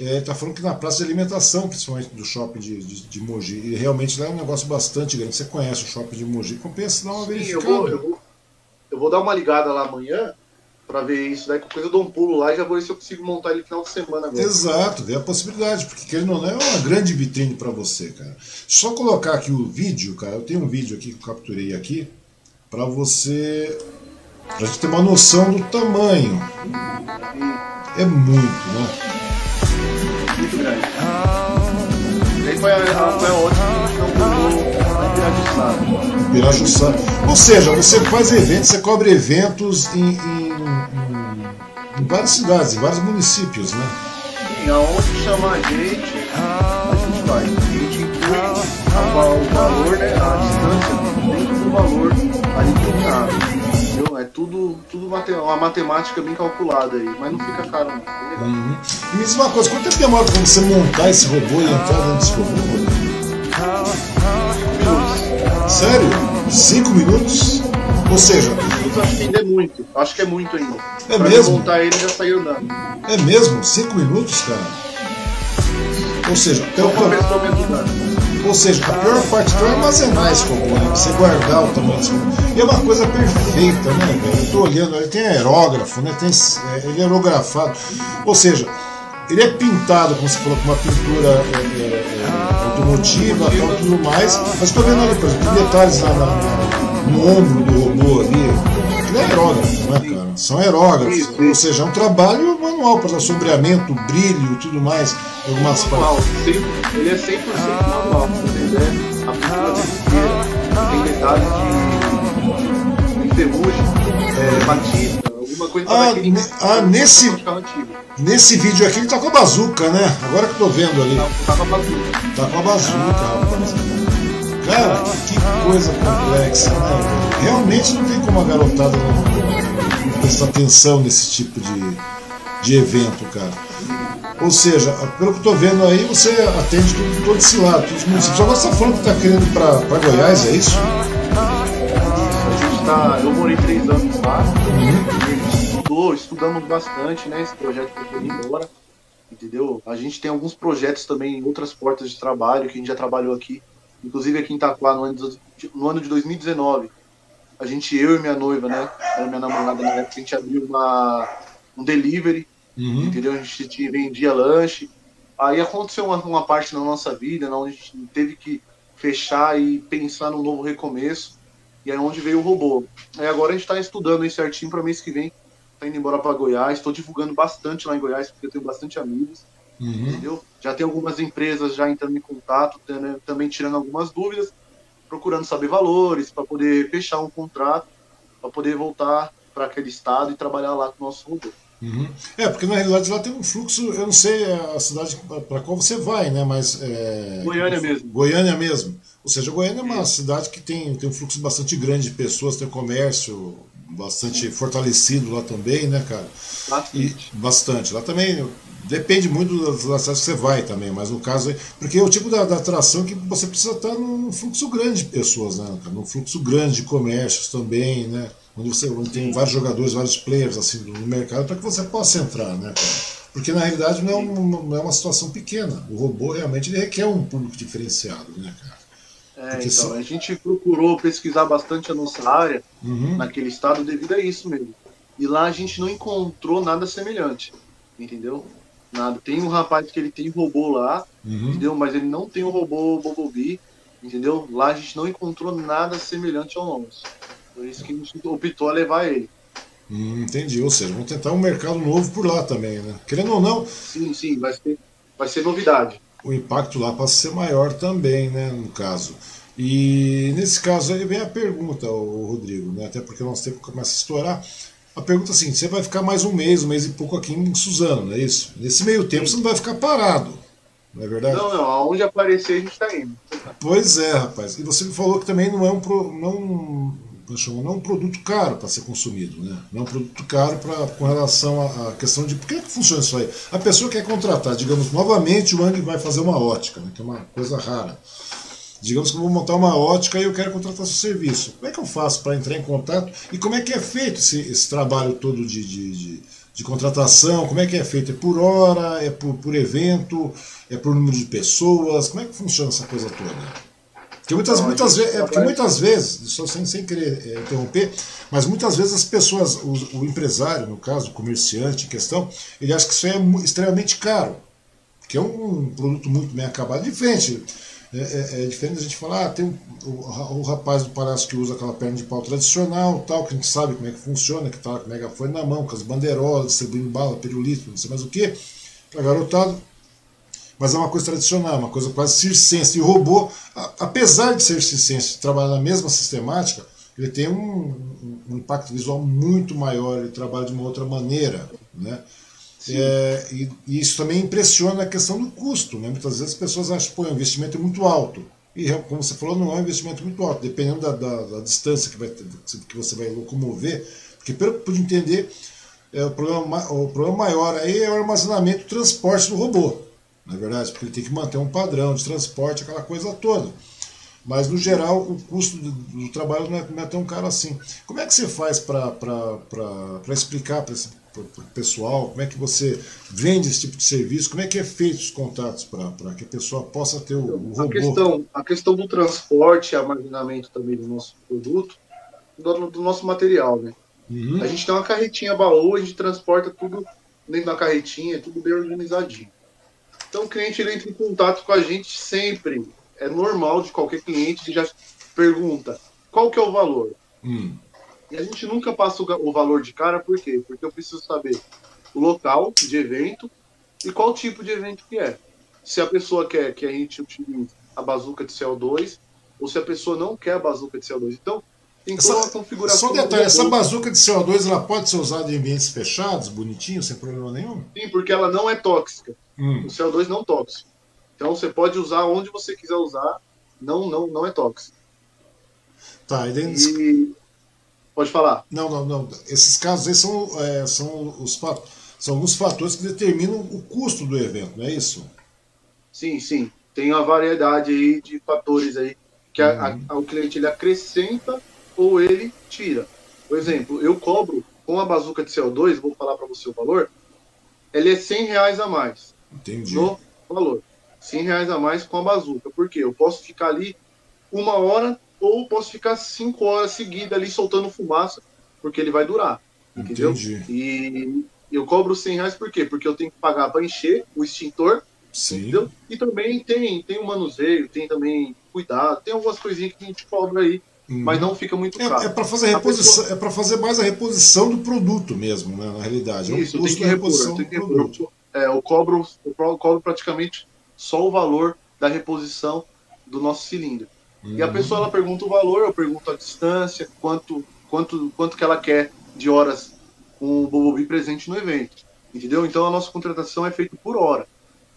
É, tá falando que na praça de alimentação, principalmente do shopping de, de, de Mogi, e realmente lá é um negócio bastante grande. Você conhece o shopping de Mogi, compensa dar uma Sim, eu verificada. vou, eu, vou, eu vou dar uma ligada lá amanhã pra ver isso. Daí qualquer coisa eu dou um pulo lá e já vou ver se eu consigo montar ele no final de semana. Exato, vê a possibilidade, porque querendo ou não é uma grande vitrine para você, cara. Só colocar aqui o vídeo, cara, eu tenho um vídeo aqui que eu capturei aqui, para você. pra gente ter uma noção do tamanho. É muito, né? Muito grande. Daí foi a, a, foi a ótima na. Ou seja, você faz eventos, você cobre eventos em, em- em- em várias cidades, em vários municípios, né? Sim, aonde chamar a gente, a gente vai. A gente inclui o valor, né? A distância dentro do valor ali combinado. Entendeu? É tudo, tudo uma matemática bem calculada aí, mas não fica caro não. Uhum. E me diz uma coisa, quanto tempo demora pra você montar esse robô e entrar dentro desse robô? Sério? Cinco minutos? Ou seja, Minutos acho que ainda é muito. Acho que é muito ainda. É pra mesmo? montar ele já saiu andando. é mesmo? Cinco minutos, cara? Ou seja, até o. Ou seja, a pior parte então é armazenar esse né? Você guardar o tamanho desse. E é uma coisa perfeita, né, velho? Eu tô olhando, ele tem aerógrafo, né? Tem, é, ele é aerografado. Ou seja, ele é pintado, como você falou, com uma pintura é, é, é, automotiva tal, tudo mais. Mas tô vendo ali, por exemplo, detalhes lá na- na- no ombro do robô ali. Ele é aerógrafo, né, cara? São aerógrafos. Ou seja, é um trabalho manual para sombreamento, brilho e tudo mais. Algumas partes. Ele é 100% manual, entender. A pintura tem detalhes de, de ferrugem, é, batista, alguma coisa Ah, aquele- ne- ah, nesse-. Nesse vídeo aqui ele tá com a bazuca, né? Agora que eu tô vendo ali. Tá, com a bazuca. Tá com a bazuca, rapaz. Cara, que coisa complexa, né? Realmente não tem como a garotada não, não prestar atenção nesse tipo de, de evento, cara. Ou seja, pelo que eu tô vendo aí, você atende todo, todo esse lado, todos os municípios. Agora você tá falando que tá querendo ir pra, pra Goiás, é isso? A gente tá. Eu morei estudamos bastante, né? Esse projeto que eu embora. Entendeu? A gente tem alguns projetos também em outras portas de trabalho que a gente já trabalhou aqui. Inclusive aqui em Itaquá, no ano de, no ano de 2019. A gente, eu e minha noiva, né? Era minha namorada na época, a gente abriu uma, um delivery, Uhum. entendeu? A gente vendia lanche. Aí aconteceu uma, uma parte na nossa vida, né, onde a gente teve que fechar e pensar num novo recomeço. E aí é onde veio o robô. Aí agora a gente está estudando aí certinho para mês que vem. Tá indo embora para Goiás. Estou divulgando bastante lá em Goiás, porque eu tenho bastante amigos, Uhum. entendeu? Já tem algumas empresas já entrando em contato, também tirando algumas dúvidas, procurando saber valores, para poder fechar um contrato, para poder voltar para aquele estado e trabalhar lá com o nosso robô. Uhum. É, porque na realidade lá tem um fluxo, eu não sei a cidade para qual você vai, né? Mas. É, Goiânia mesmo. Goiânia mesmo. Ou seja, Goiânia é uma cidade que tem, tem um fluxo bastante grande de pessoas, tem comércio bastante fortalecido lá também, né, cara? E Bastante. bastante. Lá também depende muito das cidades que você vai também, mas no caso. Porque é o tipo da, da atração que você precisa estar num fluxo grande de pessoas, né, cara? Num fluxo grande de comércios também, né? Onde você onde tem vários jogadores, vários players assim no mercado para que você possa entrar, né, cara? Porque na realidade não é, uma, não é uma situação pequena. O robô realmente requer um público diferenciado, né, cara? É, então, só- a gente procurou pesquisar bastante a nossa área Uhum. naquele estado devido a isso mesmo. E lá a gente não encontrou nada semelhante, entendeu? Nada. Tem um rapaz que ele tem robô lá, Uhum. entendeu? Mas ele não tem o robô Bumblebee. Entendeu? Lá a gente não encontrou nada semelhante ao nosso. Por isso que a gente optou a levar ele. Hum, entendi. Ou seja, vamos tentar um mercado novo por lá também, né? Querendo ou não. Sim, sim, vai ser, vai ser novidade. O impacto lá passa a ser maior também, né? No caso. E nesse caso aí vem a pergunta, o Rodrigo, né? Até porque o nosso tempo começa a estourar. A pergunta é assim: você vai ficar mais um mês, um mês e pouco aqui em Suzano, não é isso? Nesse meio tempo você não vai ficar parado, não é verdade? Não, não, aonde aparecer a gente está indo. Pois é, rapaz. E você me falou que também não é um. Pro, não, não é um produto caro para ser consumido, né? Não é um produto caro pra, com relação à, questão de. Por que, é que funciona isso aí? A pessoa quer contratar, digamos, novamente o Ang vai fazer uma ótica, né? que é uma coisa rara. Digamos que eu vou montar uma ótica e eu quero contratar seu serviço. Como é que eu faço para entrar em contato? E como é que é feito esse, esse trabalho todo de, de, de, de, contratação? Como é que é feito? É por hora? É por, por evento? É por número de pessoas? Como é que funciona essa coisa toda? Porque muitas, muitas, vezes, é porque muitas vezes, só sem, sem querer é, interromper, mas muitas vezes as pessoas, o, o, empresário, no caso, o comerciante em questão, ele acha que isso é extremamente caro, que é um, um produto muito bem acabado. Diferente, é, é, é diferente a gente falar, ah, tem um, o, o, rapaz do palhaço que usa aquela perna de pau tradicional, tal, que a gente sabe como é que funciona, que tá com o megafone na mão, com as bandeirolas, distribuindo bala, pirulito, não sei mais o que, para garotado mas é uma coisa tradicional, uma coisa quase circense. E o robô, apesar de ser circense, trabalhar na mesma sistemática, ele tem um, um, impacto visual muito maior, ele trabalha de uma outra maneira. Né? É, e, e, isso também impressiona a questão do custo. Né? Muitas vezes as pessoas acham que o investimento é muito alto. E, como você falou, não é um investimento muito alto, dependendo da, da, da distância que, vai, que você vai locomover. Porque, pelo que eu pude entender, é, o, problema, o problema maior aí é o armazenamento e transporte do robô não é verdade? Porque ele tem que manter um padrão de transporte, aquela coisa toda. Mas, no geral, o custo do, do trabalho não é, não é, tão caro assim. Como é que você faz para explicar para o pessoal? Como é que você vende esse tipo de serviço? Como é que é feito os contatos para que a pessoa possa ter o, o robô? A questão, a questão do transporte e armazenamento também do nosso produto, do, do nosso material, né? Uhum. A gente tem uma carretinha baú, a gente transporta tudo dentro da carretinha, tudo bem organizadinho. Então o cliente ele entra em contato com a gente sempre. É normal de qualquer cliente que já pergunta qual que é o valor. Hum. E a gente nunca passa o valor de cara, por quê? Porque eu preciso saber o local de evento e qual tipo de evento que é. Se a pessoa quer que a gente utilize a bazuca de CO2 ou se a pessoa não quer a bazuca de CO2. Então, tem toda uma configuração. Só um detalhe, essa bazuca de CO2 ela pode ser usada em ambientes fechados, bonitinho, sem problema nenhum? Sim, porque ela não é tóxica. Hum. O CO2 não tóxico. Então você pode usar onde você quiser usar, não não não é tóxico. Tá, e, e... Pode falar. Não, não, não. Esses casos aí são, é, são, os, são alguns fatores que determinam o custo do evento, não é isso? Sim, sim. Tem uma variedade aí de fatores aí que uhum. a, a, o cliente ele acrescenta ou ele tira. Por exemplo, eu cobro com a bazuca de CO2, vou falar para você o valor, ele é 100 reais a mais. Entendi. No valor. 100 reais a mais com a bazuca. Por quê? Eu posso ficar ali uma hora ou posso ficar cinco horas seguidas ali soltando fumaça, porque ele vai durar. Entendeu? Entendi. E eu cobro 100 reais por quê? Porque eu tenho que pagar para encher o extintor. Sim. Entendeu? E também tem, tem o manuseio, tem também cuidado, tem algumas coisinhas que a gente cobra aí Uhum. mas não fica muito caro. É, é para fazer reposição, pessoa... é para fazer mais a reposição do produto mesmo, né, na realidade. Isso, é um tem que repor, tem que repor. É, eu cobro, eu cobro praticamente só o valor da reposição do nosso cilindro. Uhum. E a uhum. pessoa ela pergunta o valor, eu pergunto a distância, quanto, quanto, quanto que ela quer de horas com o Bobobi presente no evento. Entendeu? Então a nossa contratação é feita por hora.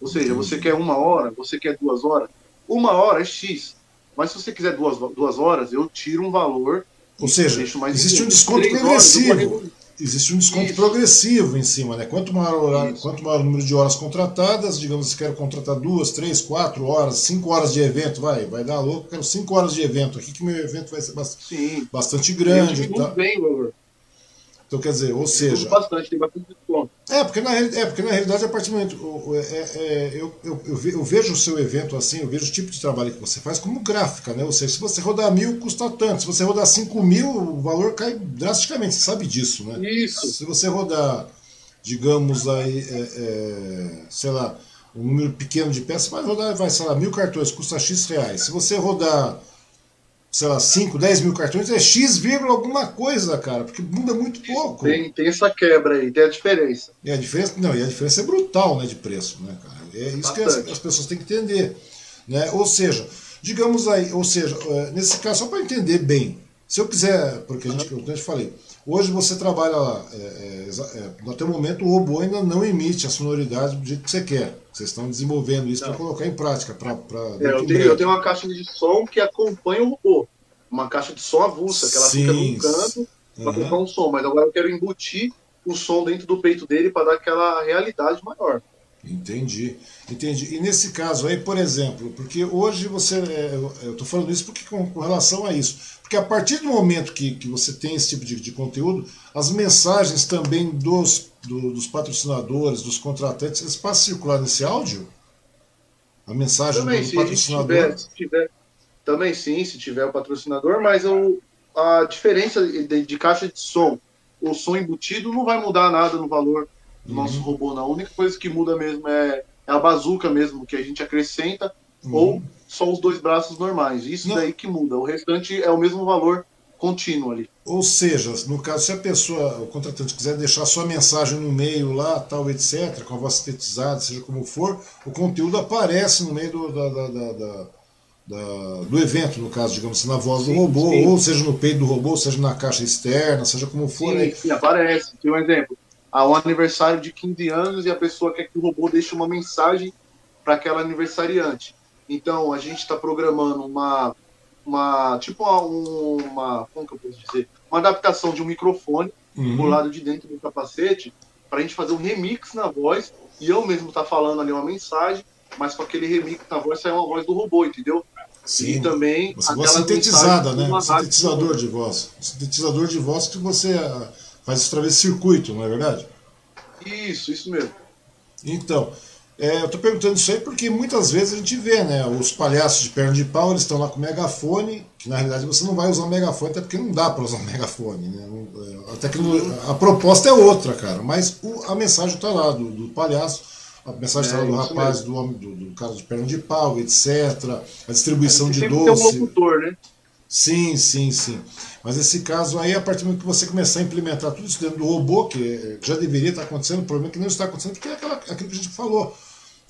Ou seja, Entendi. você quer uma hora, você quer duas horas. Uma hora é X. Mas se você quiser duas, duas horas, eu tiro um valor. Ou seja, existe um desconto progressivo. Existe um desconto Isso. progressivo em cima, né? Quanto maior, quanto maior o número de horas contratadas, digamos que quero contratar duas, três, quatro horas, cinco horas de evento, vai, vai dar louco, quero cinco horas de evento aqui, que meu evento vai ser bastante, bastante grande. Tá? Bem, valor. Então, quer dizer, ou seja. Bastante, tem bastante desconto. É, porque na, é, porque na realidade, a partir do momento. É, é, eu, eu, eu, vejo o seu evento assim, eu vejo o tipo de trabalho que você faz como gráfica, né? Ou seja, se você rodar mil, custa tanto. Se você rodar cinco mil, o valor cai drasticamente, você sabe disso, né? Isso. Se você rodar, digamos aí, é, é sei lá, um número pequeno de peças, vai rodar, vai, sei lá, mil cartões, custa X reais. Se você rodar, sei lá, 5, 10 mil cartões, é X, alguma coisa, cara, porque muda muito pouco. Tem, tem essa quebra aí, tem a diferença. E a diferença, não, e a diferença é brutal, né, de preço, né, cara? É isso Bastante. que as, as, pessoas têm que entender, né? Ou seja, digamos aí, ou seja, é, nesse caso, só para entender bem, se eu quiser, porque a gente, uhum. eu te falei, Hoje você trabalha lá, é, é, até o momento o robô ainda não emite a sonoridade do jeito que você quer. Vocês estão desenvolvendo isso para colocar em prática. Pra, pra é, eu, tenho, eu, tenho, uma caixa de som que acompanha o robô. Uma caixa de som avulsa, que ela Sim. fica num canto para uhum. colocar um som. Mas agora eu quero embutir o som dentro do peito dele para dar aquela realidade maior. Entendi, entendi. E nesse caso aí, por exemplo, porque hoje você. É, eu estou falando isso porque com, com, relação a isso. Porque a partir do momento que, que você tem esse tipo de, de conteúdo, as mensagens também dos, do, dos patrocinadores, dos contratantes, eles passam a circular nesse áudio? A mensagem também, do se patrocinador? Tiver, se tiver, também sim, se tiver o patrocinador, mas eu, a diferença de, de caixa de som, o som embutido não vai mudar nada no valor do nosso uhum. robô, não. A única coisa que muda mesmo é, é a bazuca mesmo, que a gente acrescenta, uhum. ou só os dois braços normais. Isso não. daí que muda. O restante é o mesmo valor contínuo ali. Ou seja, no caso, se a pessoa, o contratante, quiser deixar sua mensagem no meio lá, tal, etc., com a voz sintetizada, seja como for, o conteúdo aparece no meio do, da, da, da, da do evento, no caso, digamos assim, na voz sim, do robô, sim. ou seja no peito do robô, seja na caixa externa, seja como for. Sim, sim aparece. Tem um exemplo a um aniversário de 15 anos e a pessoa quer que o robô deixe uma mensagem para aquela aniversariante. Então, a gente está programando uma, uma tipo uma, como que eu posso dizer, uma adaptação de um microfone uhum. do lado de dentro do capacete para a gente fazer um remix na voz e eu mesmo tá falando ali uma mensagem, mas com aquele remix na voz sai uma voz do robô, entendeu? Sim. E também você voz sintetizada, né? Sintetizador de voz. Sintetizador de voz que você ah, faz através de circuito, não é verdade? Isso, isso mesmo. Então, é, eu estou perguntando isso aí porque muitas vezes a gente vê, né? Os palhaços de perna de pau, eles estão lá com megafone, que na realidade você não vai usar o megafone, até porque não dá para usar o megafone, né? É, a, tecnologia, a proposta é outra, cara, mas o, a mensagem está lá do, do, palhaço, a mensagem está é, lá do rapaz, do, do, do, cara de perna de pau, etc. A distribuição de doce. Tem um locutor, né? Sim, sim, sim. Mas esse caso aí, a partir do momento que você começar a implementar tudo isso dentro do robô, que já deveria estar acontecendo, o problema é que não está acontecendo, porque é aquela, aquilo que a gente falou.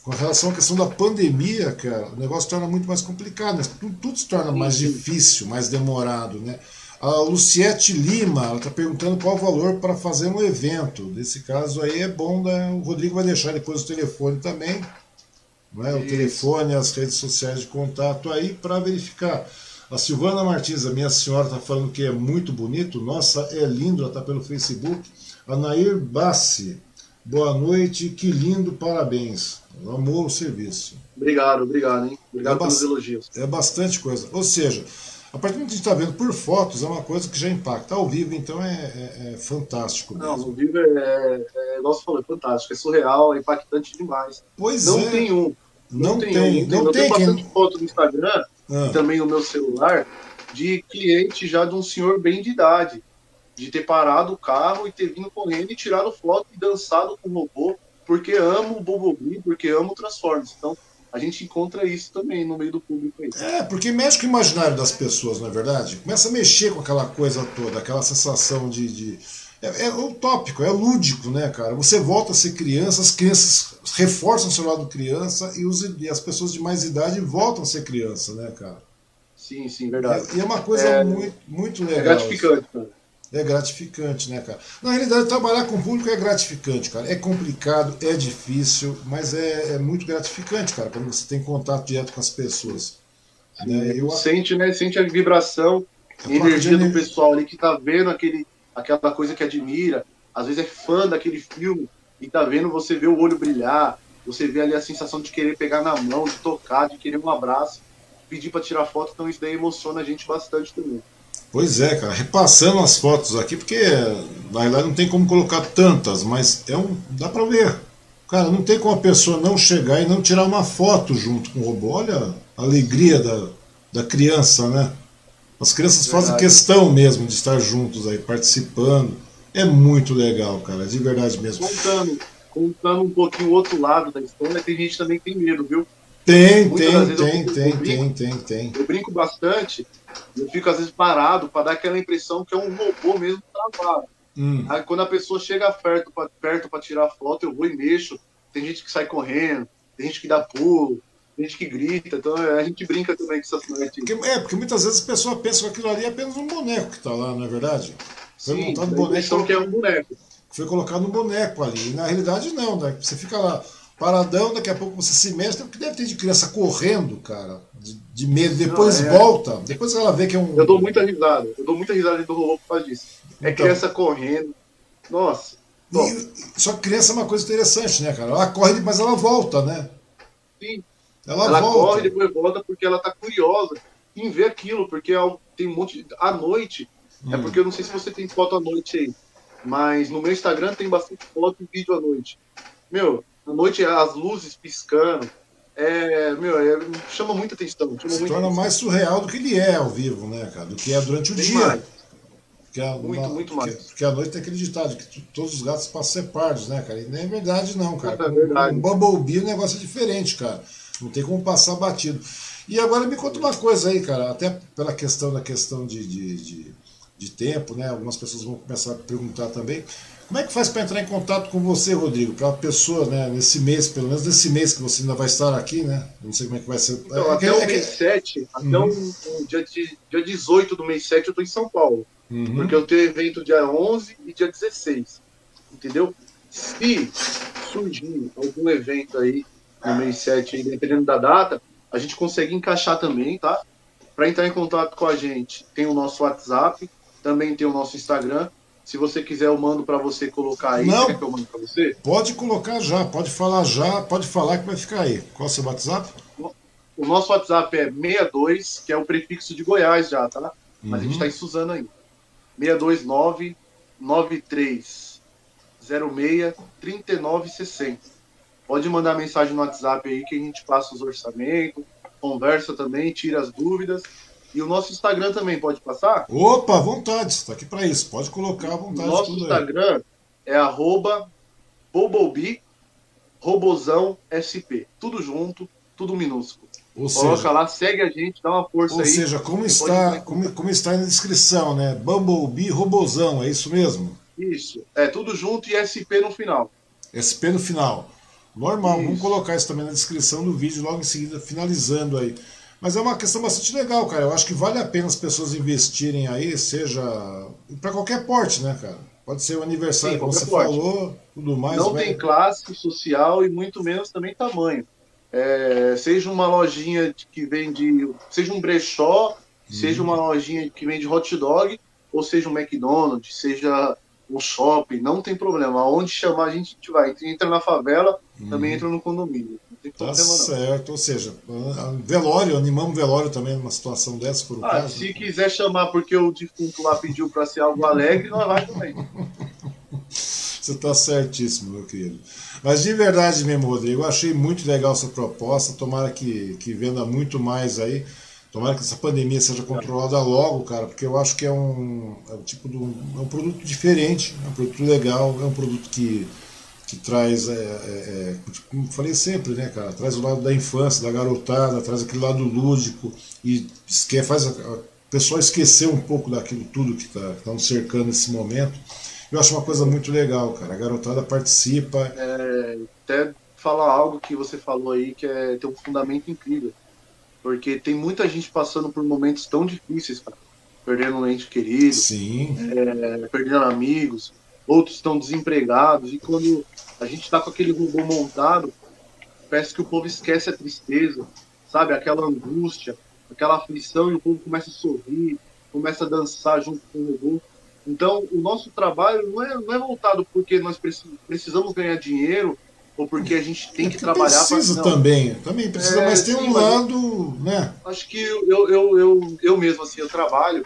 Com relação à questão da pandemia, cara, o negócio torna muito mais complicado, né? tudo, tudo se torna mais difícil, mais demorado, né? A Luciete Lima, ela está perguntando qual o valor para fazer um evento. Nesse caso aí é bom, né? o Rodrigo vai deixar depois o telefone também, né? o telefone, as redes sociais de contato aí para verificar. A Silvana Martins, a minha senhora, está falando que é muito bonito. Nossa, é lindo, ela está pelo Facebook. A Nair Bassi, boa noite, que lindo, parabéns. Amou o serviço. Obrigado, obrigado, hein? Obrigado é pelos elogios. É bastante coisa. Ou seja, a partir do que a gente está vendo por fotos, é uma coisa que já impacta. Ao vivo, então, é, é, é fantástico. Mesmo. Não, ao vivo é, é, igual você falou, é fantástico. É surreal, é impactante demais. Pois não é. Tem um. Não, não tem, um. Não tem. Não tem. bastante quem... foto no Instagram ah. também no meu celular, de cliente já de um senhor bem de idade, de ter parado o carro e ter vindo correndo e tirado foto e dançado com o robô, porque amo o Bumblebee, porque amo o Transformers. Então, a gente encontra isso também no meio do público aí. É, porque mexe com o imaginário das pessoas, não é verdade? Começa a mexer com aquela coisa toda, aquela sensação de. de... É, é utópico, é lúdico, né, cara? Você volta a ser criança, as crianças reforçam o seu lado criança e, os, e as pessoas de mais idade voltam a ser criança, né, cara? Sim, sim, verdade. E, e é uma coisa é, muito, muito é legal. É gratificante, cara. É gratificante, né, cara? Na realidade, trabalhar com o público é gratificante, cara. É complicado, é difícil, mas é, é muito gratificante, cara, quando você tem contato direto com as pessoas. Né? Eu... Sente, né? Sente a vibração, a energia do pessoal ali que tá vendo aquele aquela coisa que admira, às vezes é fã daquele filme e tá vendo você vê o olho brilhar, você vê ali a sensação de querer pegar na mão, de tocar, de querer um abraço, pedir para tirar foto, então isso daí emociona a gente bastante também. Pois é, cara, repassando as fotos aqui, porque na realidade não tem como colocar tantas, mas é um. dá pra ver. Cara, não tem como a pessoa não chegar e não tirar uma foto junto com o robô. Olha a alegria da, da criança, né? As crianças verdade. fazem questão mesmo de estar juntos aí, participando. É muito legal, cara, de verdade mesmo. Contando, contando um pouquinho o outro lado da história, tem gente também que tem medo, viu? Tem, tem, tem, tem, tem, tem, tem. Eu brinco bastante, eu fico às vezes parado para dar aquela impressão que é um robô mesmo travado. Hum. Aí quando a pessoa chega perto para perto tirar foto, eu vou e mexo. Tem gente que sai correndo, tem gente que dá pulo, gente que grita, então é, a gente brinca também com essas partes. É, porque muitas vezes a pessoa pensa que aquilo ali é apenas um boneco que está lá, não é verdade? Foi Sim, montado um boneco. que é um boneco. Foi colocado um boneco ali. E na realidade não, né? Você fica lá paradão, daqui a pouco você se mexe, o que deve ter de criança correndo, cara, de, de medo, depois não, é... volta, depois ela vê que é um. Eu dou muita risada, eu dou muita risada do robô por causa disso. É então... criança correndo. Nossa. E, só que criança é uma coisa interessante, né, cara? Ela corre, mas ela volta, né? Sim. Ela, ela volta. corre e depois volta porque ela tá curiosa em ver aquilo, porque é tem um monte. À noite, é hum. é porque eu não sei se você tem foto à noite aí, mas no meu Instagram tem bastante foto e vídeo à noite. Meu, à noite as luzes piscando. É, meu, é, chama muita atenção. Chama Se muita torna atenção. mais surreal do que ele é ao vivo, né, cara? Do que é durante o dia. Mais. Porque a, muito, uma, muito mais. Porque, porque à noite tem aquele ditado que todos os gatos passam a ser pardos, né, cara? E nem é verdade, não, cara. É verdade. Um Bumblebee o negócio é diferente, cara. Não tem como passar batido. E agora me conta uma coisa aí, cara, até pela questão da questão de, de, de, de tempo, né? Algumas pessoas vão começar a perguntar também. Como é que faz para entrar em contato com você, Rodrigo? Para a pessoa, né, nesse mês, pelo menos nesse mês que você ainda vai estar aqui, né? Não sei como é que vai ser. Então, é, até é, o mês 7, até uhum. dia, de, dia 18 do mês 7 eu estou em São Paulo. Uhum. Porque eu tenho evento dia 11 e dia 16. Entendeu? Se surgir algum evento aí no mês 7, dependendo da data, a gente consegue encaixar também, tá? Para entrar em contato com a gente, tem o nosso WhatsApp, também tem o nosso Instagram se você quiser, eu mando para você colocar aí. Não, que eu mando para você? Pode colocar já, pode falar já, pode falar que vai ficar aí. Qual é o seu WhatsApp? O nosso WhatsApp é 62, que é o prefixo de Goiás já, tá? Mas uhum. a gente está em Suzano aí. 629 9306 3960. Pode mandar mensagem no WhatsApp aí que a gente passa os orçamentos, conversa também, tira as dúvidas. E o nosso Instagram também pode passar? Opa, à vontade, está aqui para isso. Pode colocar à vontade. O nosso Instagram aí. é arroba Robozão SP. Tudo junto, tudo minúsculo. Ou Coloca seja, lá, segue a gente, dá uma força ou aí. Ou seja, como está, como, como está aí na descrição, né? Bumblebee Robozão, é isso mesmo? Isso, é tudo junto e SP no final. SP no final. Normal, isso. vamos colocar isso também na descrição do vídeo, logo em seguida, finalizando aí. Mas é uma questão bastante legal, cara. Eu acho que vale a pena as pessoas investirem aí, seja para qualquer porte, né, cara? Pode ser o aniversário, Sim, como você porte. falou, tudo mais. Não vai... tem classe social e muito menos também tamanho. É, seja uma lojinha que vende, seja um brechó, hum. seja uma lojinha que vende hot dog, ou seja um McDonald's, seja um shopping, não tem problema. Aonde chamar a gente, a gente vai. Entra na favela, hum. também entra no condomínio tá problema, certo, ou seja, velório, animamos velório também numa situação dessa, por um ah, caso. Se quiser chamar porque o defunto lá pediu para ser algo alegre, nós vai também. [LAUGHS] Você está certíssimo, meu querido. Mas de verdade mesmo, Rodrigo, eu achei muito legal essa proposta. Tomara que, que venda muito mais aí. Tomara que essa pandemia seja controlada logo, cara, porque eu acho que é um, é um tipo de um, é um produto diferente, é um produto legal, é um produto que que traz, é, é, é, como falei sempre, né, cara, traz o lado da infância, da garotada, traz aquele lado lúdico e esquece, faz a, a pessoa esquecer um pouco daquilo tudo que está tá nos cercando nesse momento. Eu acho uma coisa muito legal, cara. A garotada participa. É, até falar algo que você falou aí que é, tem um fundamento incrível. Porque tem muita gente passando por momentos tão difíceis, cara. Perdendo um ente querido, Sim. É, perdendo amigos, outros estão desempregados, e quando a gente está com aquele robô montado, parece que o povo esquece a tristeza, sabe? Aquela angústia, aquela aflição, e o povo começa a sorrir, começa a dançar junto com o robô. Então, o nosso trabalho não é, não é voltado porque nós precisamos ganhar dinheiro ou porque a gente tem é que trabalhar precisa pra... também também precisa é, mas tem sim, um lado né acho que eu, eu, eu, eu mesmo assim eu trabalho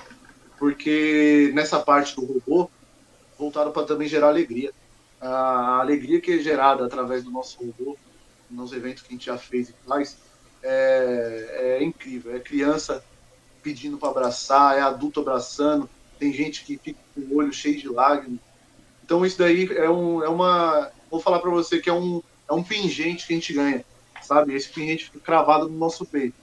porque nessa parte do robô voltado para também gerar alegria. A alegria que é gerada através do nosso robô, nos eventos que a gente já fez e faz, é, é incrível. É criança pedindo para abraçar, é adulto abraçando, tem gente que fica com o olho cheio de lágrimas. Então isso daí é, um, é uma vou falar para você que é um, é um pingente que a gente ganha, sabe? Esse pingente fica cravado no nosso peito,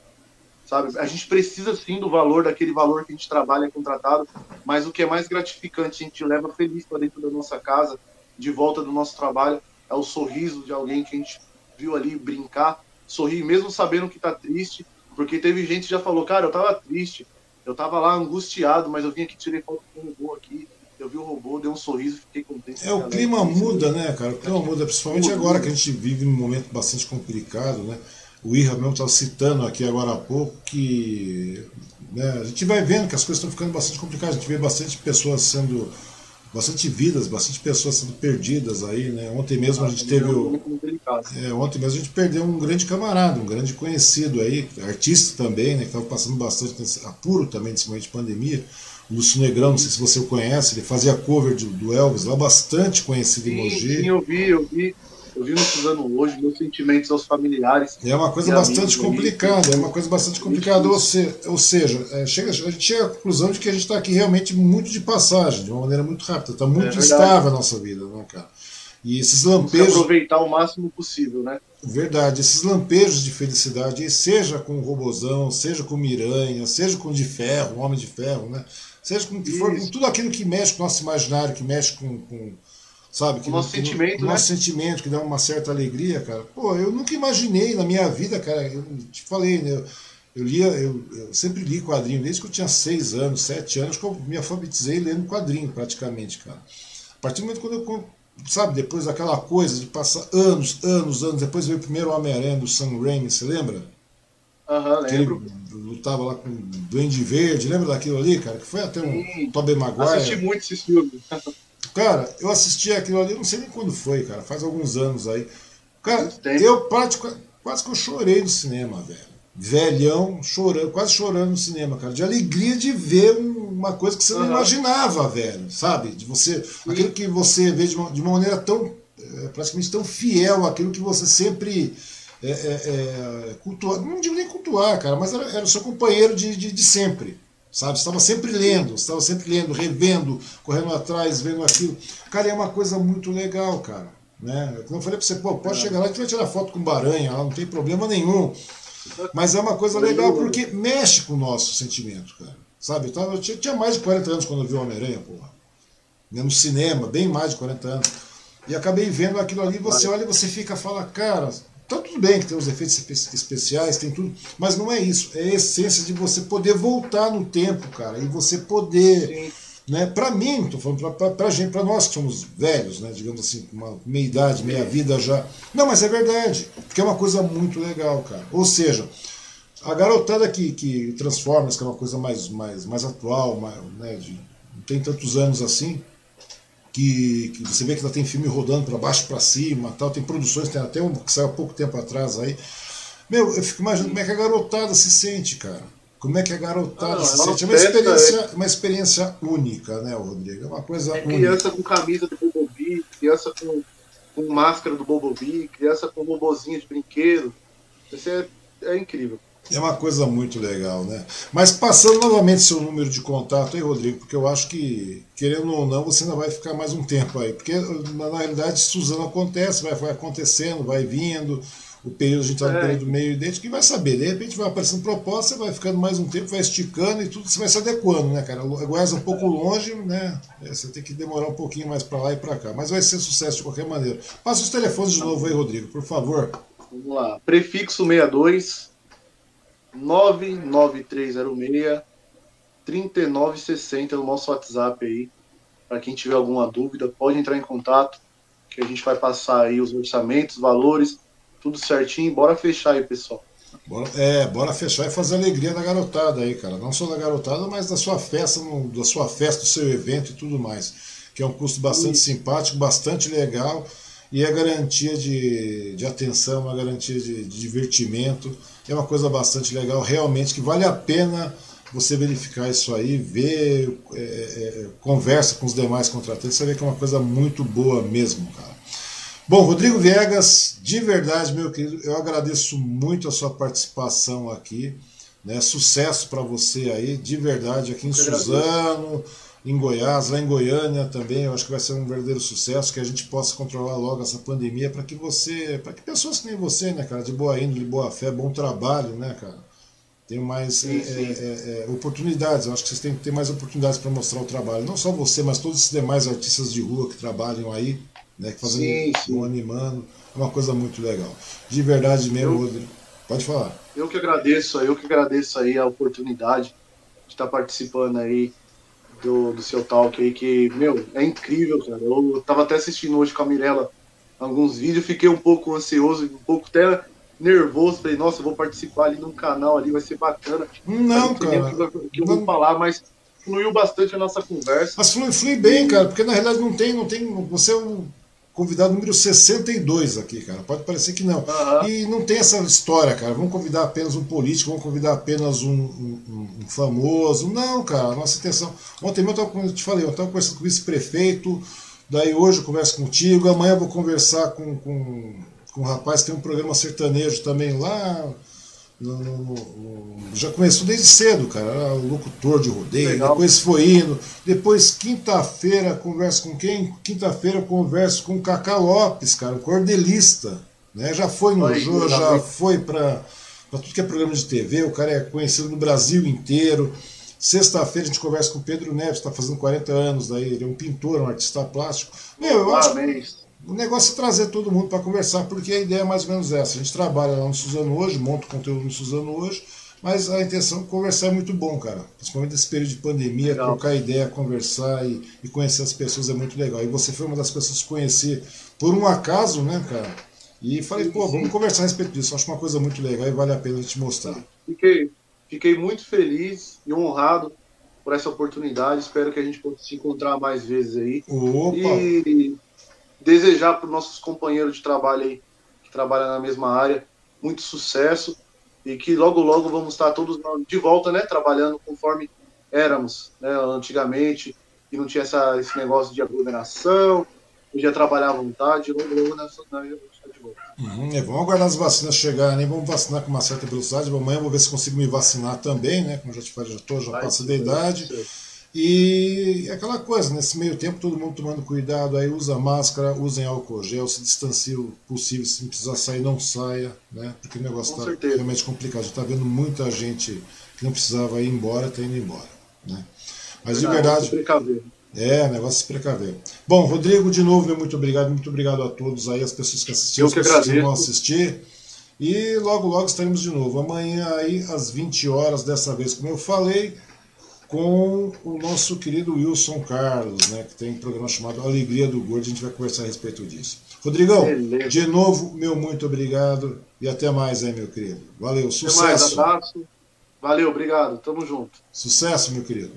sabe? A gente precisa sim do valor, daquele valor que a gente trabalha contratado, mas o que é mais gratificante, a gente leva feliz para dentro da nossa casa, de volta do nosso trabalho, é o sorriso de alguém que a gente viu ali brincar, sorrir mesmo sabendo que tá triste, porque teve gente que já falou, cara, eu tava triste, eu tava lá angustiado, mas eu vim aqui, tirei foto com o robô aqui, eu vi o robô, dei um sorriso, fiquei contente. É, o clima muda, né, cara? O clima muda, principalmente agora que a gente vive num momento bastante complicado, né? O Irra mesmo estava citando aqui agora há pouco que né, a gente vai vendo que as coisas estão ficando bastante complicadas, a gente vê bastante pessoas sendo bastante vidas, bastante pessoas sendo perdidas aí, né? Ontem mesmo a gente teve o, é, ontem mesmo a gente perdeu um grande camarada, um grande conhecido aí, artista também, né? Que estava passando bastante apuro também nesse momento de pandemia. O Lúcio Negrão, não sei se você o conhece, ele fazia cover do, do Elvis, lá bastante conhecido em Mogi. Sim, eu vi, eu vi. Eu vi no Suzano hoje, meus sentimentos aos familiares. É uma coisa bastante complicada, é uma coisa bastante complicada. Ou, se, ou seja, é, chega, a gente chega à conclusão de que a gente está aqui realmente muito de passagem, de uma maneira muito rápida. Está muito é estável a nossa vida, né, cara? E esses lampejos. aproveitar o máximo possível, né? Verdade, esses lampejos de felicidade, seja com o Robozão, seja com o Miranha, seja com o de Ferro, o Homem de Ferro, né? Seja com, for, com tudo aquilo que mexe com o nosso imaginário, que mexe com, com sabe? Que, o nosso sentimento, o né? nosso sentimento, que dá uma certa alegria, cara. Pô, eu nunca imaginei na minha vida, cara, eu te falei, né? Eu, eu lia, eu, eu, sempre li quadrinho, desde que eu tinha seis anos, sete anos, que eu me alfabetizei lendo quadrinho, praticamente, cara. A partir do momento quando eu, sabe, depois daquela coisa de passar anos, anos, anos, depois veio o primeiro Homem-Aranha do Sam Raimi, você lembra? Aham, uhum, lembro. ele lutava lá com o Duende Verde, lembra daquilo ali, cara? Que foi até um Tobey Maguire. Assisti muito esse filme. [LAUGHS] Cara, eu assisti aquilo ali, não sei nem quando foi, cara, faz alguns anos aí. Cara, eu praticamente, quase que eu chorei no cinema, velho. Velhão, chorando, quase chorando no cinema, cara, de alegria de ver uma coisa que você não uhum. imaginava, velho, sabe? De você, Sim. aquilo que você vê de uma, de uma maneira tão, é, praticamente tão fiel, aquilo que você sempre é, é, é, cultuar, não digo nem cultuar, cara, mas era, era o seu companheiro de, de, de sempre sabe? Estava sempre lendo, estava sempre lendo, revendo, correndo atrás, vendo aquilo. Cara, é uma coisa muito legal, cara. Né? Como eu falei para você, pô, pode é. chegar lá e vai tirar foto com baranha, lá não tem problema nenhum. Mas é uma coisa legal porque mexe com o nosso sentimento, cara. Sabe? Tava, eu tinha, tinha, mais de 40 anos quando eu vi o Homem-Aranha, porra. Né, no cinema, bem mais de 40 anos. E acabei vendo aquilo ali, você olha e você fica fala, cara, então tudo bem que tem os efeitos especiais, tem tudo, mas não é isso. É a essência de você poder voltar no tempo, cara, e você poder, Sim. né? Para mim, tô falando para gente, para nós que somos velhos, né? Digamos assim, uma meia idade, meia vida já. Não, mas é verdade, porque é uma coisa muito legal, cara. Ou seja, a garotada que, que transforma, que é uma coisa mais, mais, mais atual, mais, né? De, não tem tantos anos assim que, que, você vê que ela tem filme rodando para baixo para cima, tal, tem produções, tem até um que saiu há pouco tempo atrás aí. Meu, eu fico imaginando como é que a garotada se sente, cara. Como é que a garotada ah, se sente? É uma experiência, é... uma experiência única, né, Rodrigo? É uma coisa é criança única. com camisa do Bobobi, criança com, com máscara do Bobobi, criança com robozinho de brinquedo. Isso é, é incrível. É uma coisa muito legal, né? Mas passando novamente seu número de contato aí, Rodrigo, porque eu acho que, querendo ou não, você ainda vai ficar mais um tempo aí. Porque, na, na realidade, Suzano acontece, vai, vai acontecendo, vai vindo, o período, a gente está no é. período meio idêntico, que vai saber. De repente vai aparecendo proposta, você vai ficando mais um tempo, vai esticando e tudo, você vai se adequando, né, cara? Goiás é um pouco longe, né? É, você tem que demorar um pouquinho mais para lá e para cá. Mas vai ser sucesso de qualquer maneira. Passa os telefones de novo aí, Rodrigo, por favor. Vamos lá. Prefixo 62 99306 3960 no nosso WhatsApp aí. Para quem tiver alguma dúvida, pode entrar em contato, que a gente vai passar aí os orçamentos, valores, tudo certinho. Bora fechar aí, pessoal. Bora, é, bora fechar e fazer a alegria da garotada aí, cara. Não só da garotada, mas da sua festa, da sua festa, do seu evento e tudo mais. Que é um custo bastante simpático, bastante legal e é garantia de, de atenção, uma garantia de, de divertimento. É uma coisa bastante legal, realmente, que vale a pena você verificar isso aí, ver, é, é, conversa com os demais contratantes, você vê que é uma coisa muito boa mesmo, cara. Bom, Rodrigo Viegas, de verdade, meu querido, eu agradeço muito a sua participação aqui. Né? Sucesso para você aí, de verdade, aqui em Suzano, em Goiás, lá em Goiânia também, eu acho que vai ser um verdadeiro sucesso, que a gente possa controlar logo essa pandemia para que você, para que pessoas que nem você, né, cara, de boa índole, boa fé, bom trabalho, né, cara, tenham mais sim, é, sim. É, é, oportunidades. Eu acho que vocês têm que ter mais oportunidades para mostrar o trabalho. Não só você, mas todos esses demais artistas de rua que trabalham aí, né, que fazem sim, animando. É uma coisa muito legal. De verdade mesmo, eu, Rodrigo. Pode falar. Eu que agradeço, eu que agradeço aí a oportunidade de estar participando aí do, do seu talk aí, que, meu, é incrível, cara. Eu tava até assistindo hoje com a Mirella alguns vídeos, fiquei um pouco ansioso, um pouco até nervoso, falei, nossa, vou participar ali num canal ali, vai ser bacana. Não, cara. Que, eu vou falar, mas fluiu bastante a nossa conversa. Mas flui, flui bem, cara, porque na realidade não tem, não tem. Você é um convidado número 62 aqui, cara. Pode parecer que não. Uhum. E não tem essa história, cara. Vamos convidar apenas um político, vamos convidar apenas um, um, um famoso. Não, cara. Nossa intenção. Ontem eu, tava, eu te falei, eu estava conversando com o vice-prefeito. Daí hoje eu converso contigo. Amanhã eu vou conversar com, com, com um rapaz que tem um programa sertanejo também lá no, no, no, já começou desde cedo, cara. Era locutor de rodeio, Legal. depois foi indo. Depois, quinta-feira, converso com quem? Quinta-feira converso com o Cacá Lopes, cara, um cordelista. Né? Já foi no Jô, já foi para tudo que é programa de TV, o cara é conhecido no Brasil inteiro. Sexta-feira a gente conversa com o Pedro Neves, está fazendo 40 anos, daí ele é um pintor, um artista plástico. Meu, eu acho. O negócio é trazer todo mundo para conversar, porque a ideia é mais ou menos essa. A gente trabalha lá no Suzano hoje, monta conteúdo no Suzano hoje, mas a intenção de conversar é muito bom, cara. Principalmente nesse período de pandemia, legal. trocar ideia, conversar e, e, conhecer as pessoas é muito legal. E você foi uma das pessoas que conheci por um acaso, né, cara? E falei, pô, vamos conversar a respeito disso. Acho uma coisa muito legal e vale a pena gente mostrar. Fiquei, fiquei muito feliz e honrado por essa oportunidade. Espero que a gente possa se encontrar mais vezes aí. Opa! E desejar para os nossos companheiros de trabalho aí, que trabalham na mesma área, muito sucesso e que logo, logo vamos estar todos de volta, né, trabalhando conforme éramos, né, antigamente, e não tinha essa, esse negócio de aglomeração, podia trabalhar à vontade, logo, logo de volta. Uhum, é, vamos aguardar as vacinas chegarem, vamos vacinar com uma certa velocidade, amanhã eu vou ver se consigo me vacinar também, né, como já te falei, já estou, já passei da idade. E aquela coisa, nesse meio tempo, todo mundo tomando cuidado, aí usa máscara, usem álcool gel, se distancie o possível, se não precisar sair, não saia, né? Porque o negócio está realmente complicado. A gente está vendo muita gente que não precisava ir embora, está indo embora. Né? Mas de verdade. É, negócio se precaver. Bom, Rodrigo, de novo, muito obrigado, muito obrigado a todos aí, as pessoas que assistiram, as pessoas que vão assistir. E logo, logo estaremos de novo. Amanhã aí, às 20 horas, dessa vez, como eu falei com o nosso querido Wilson Carlos, né, que tem um programa chamado Alegria do Gordo, a gente vai conversar a respeito disso. Rodrigão, Beleza. de novo, meu muito obrigado e até mais aí, meu querido. Valeu, sucesso. Até mais, abraço. Valeu, obrigado, tamo junto. Sucesso, meu querido.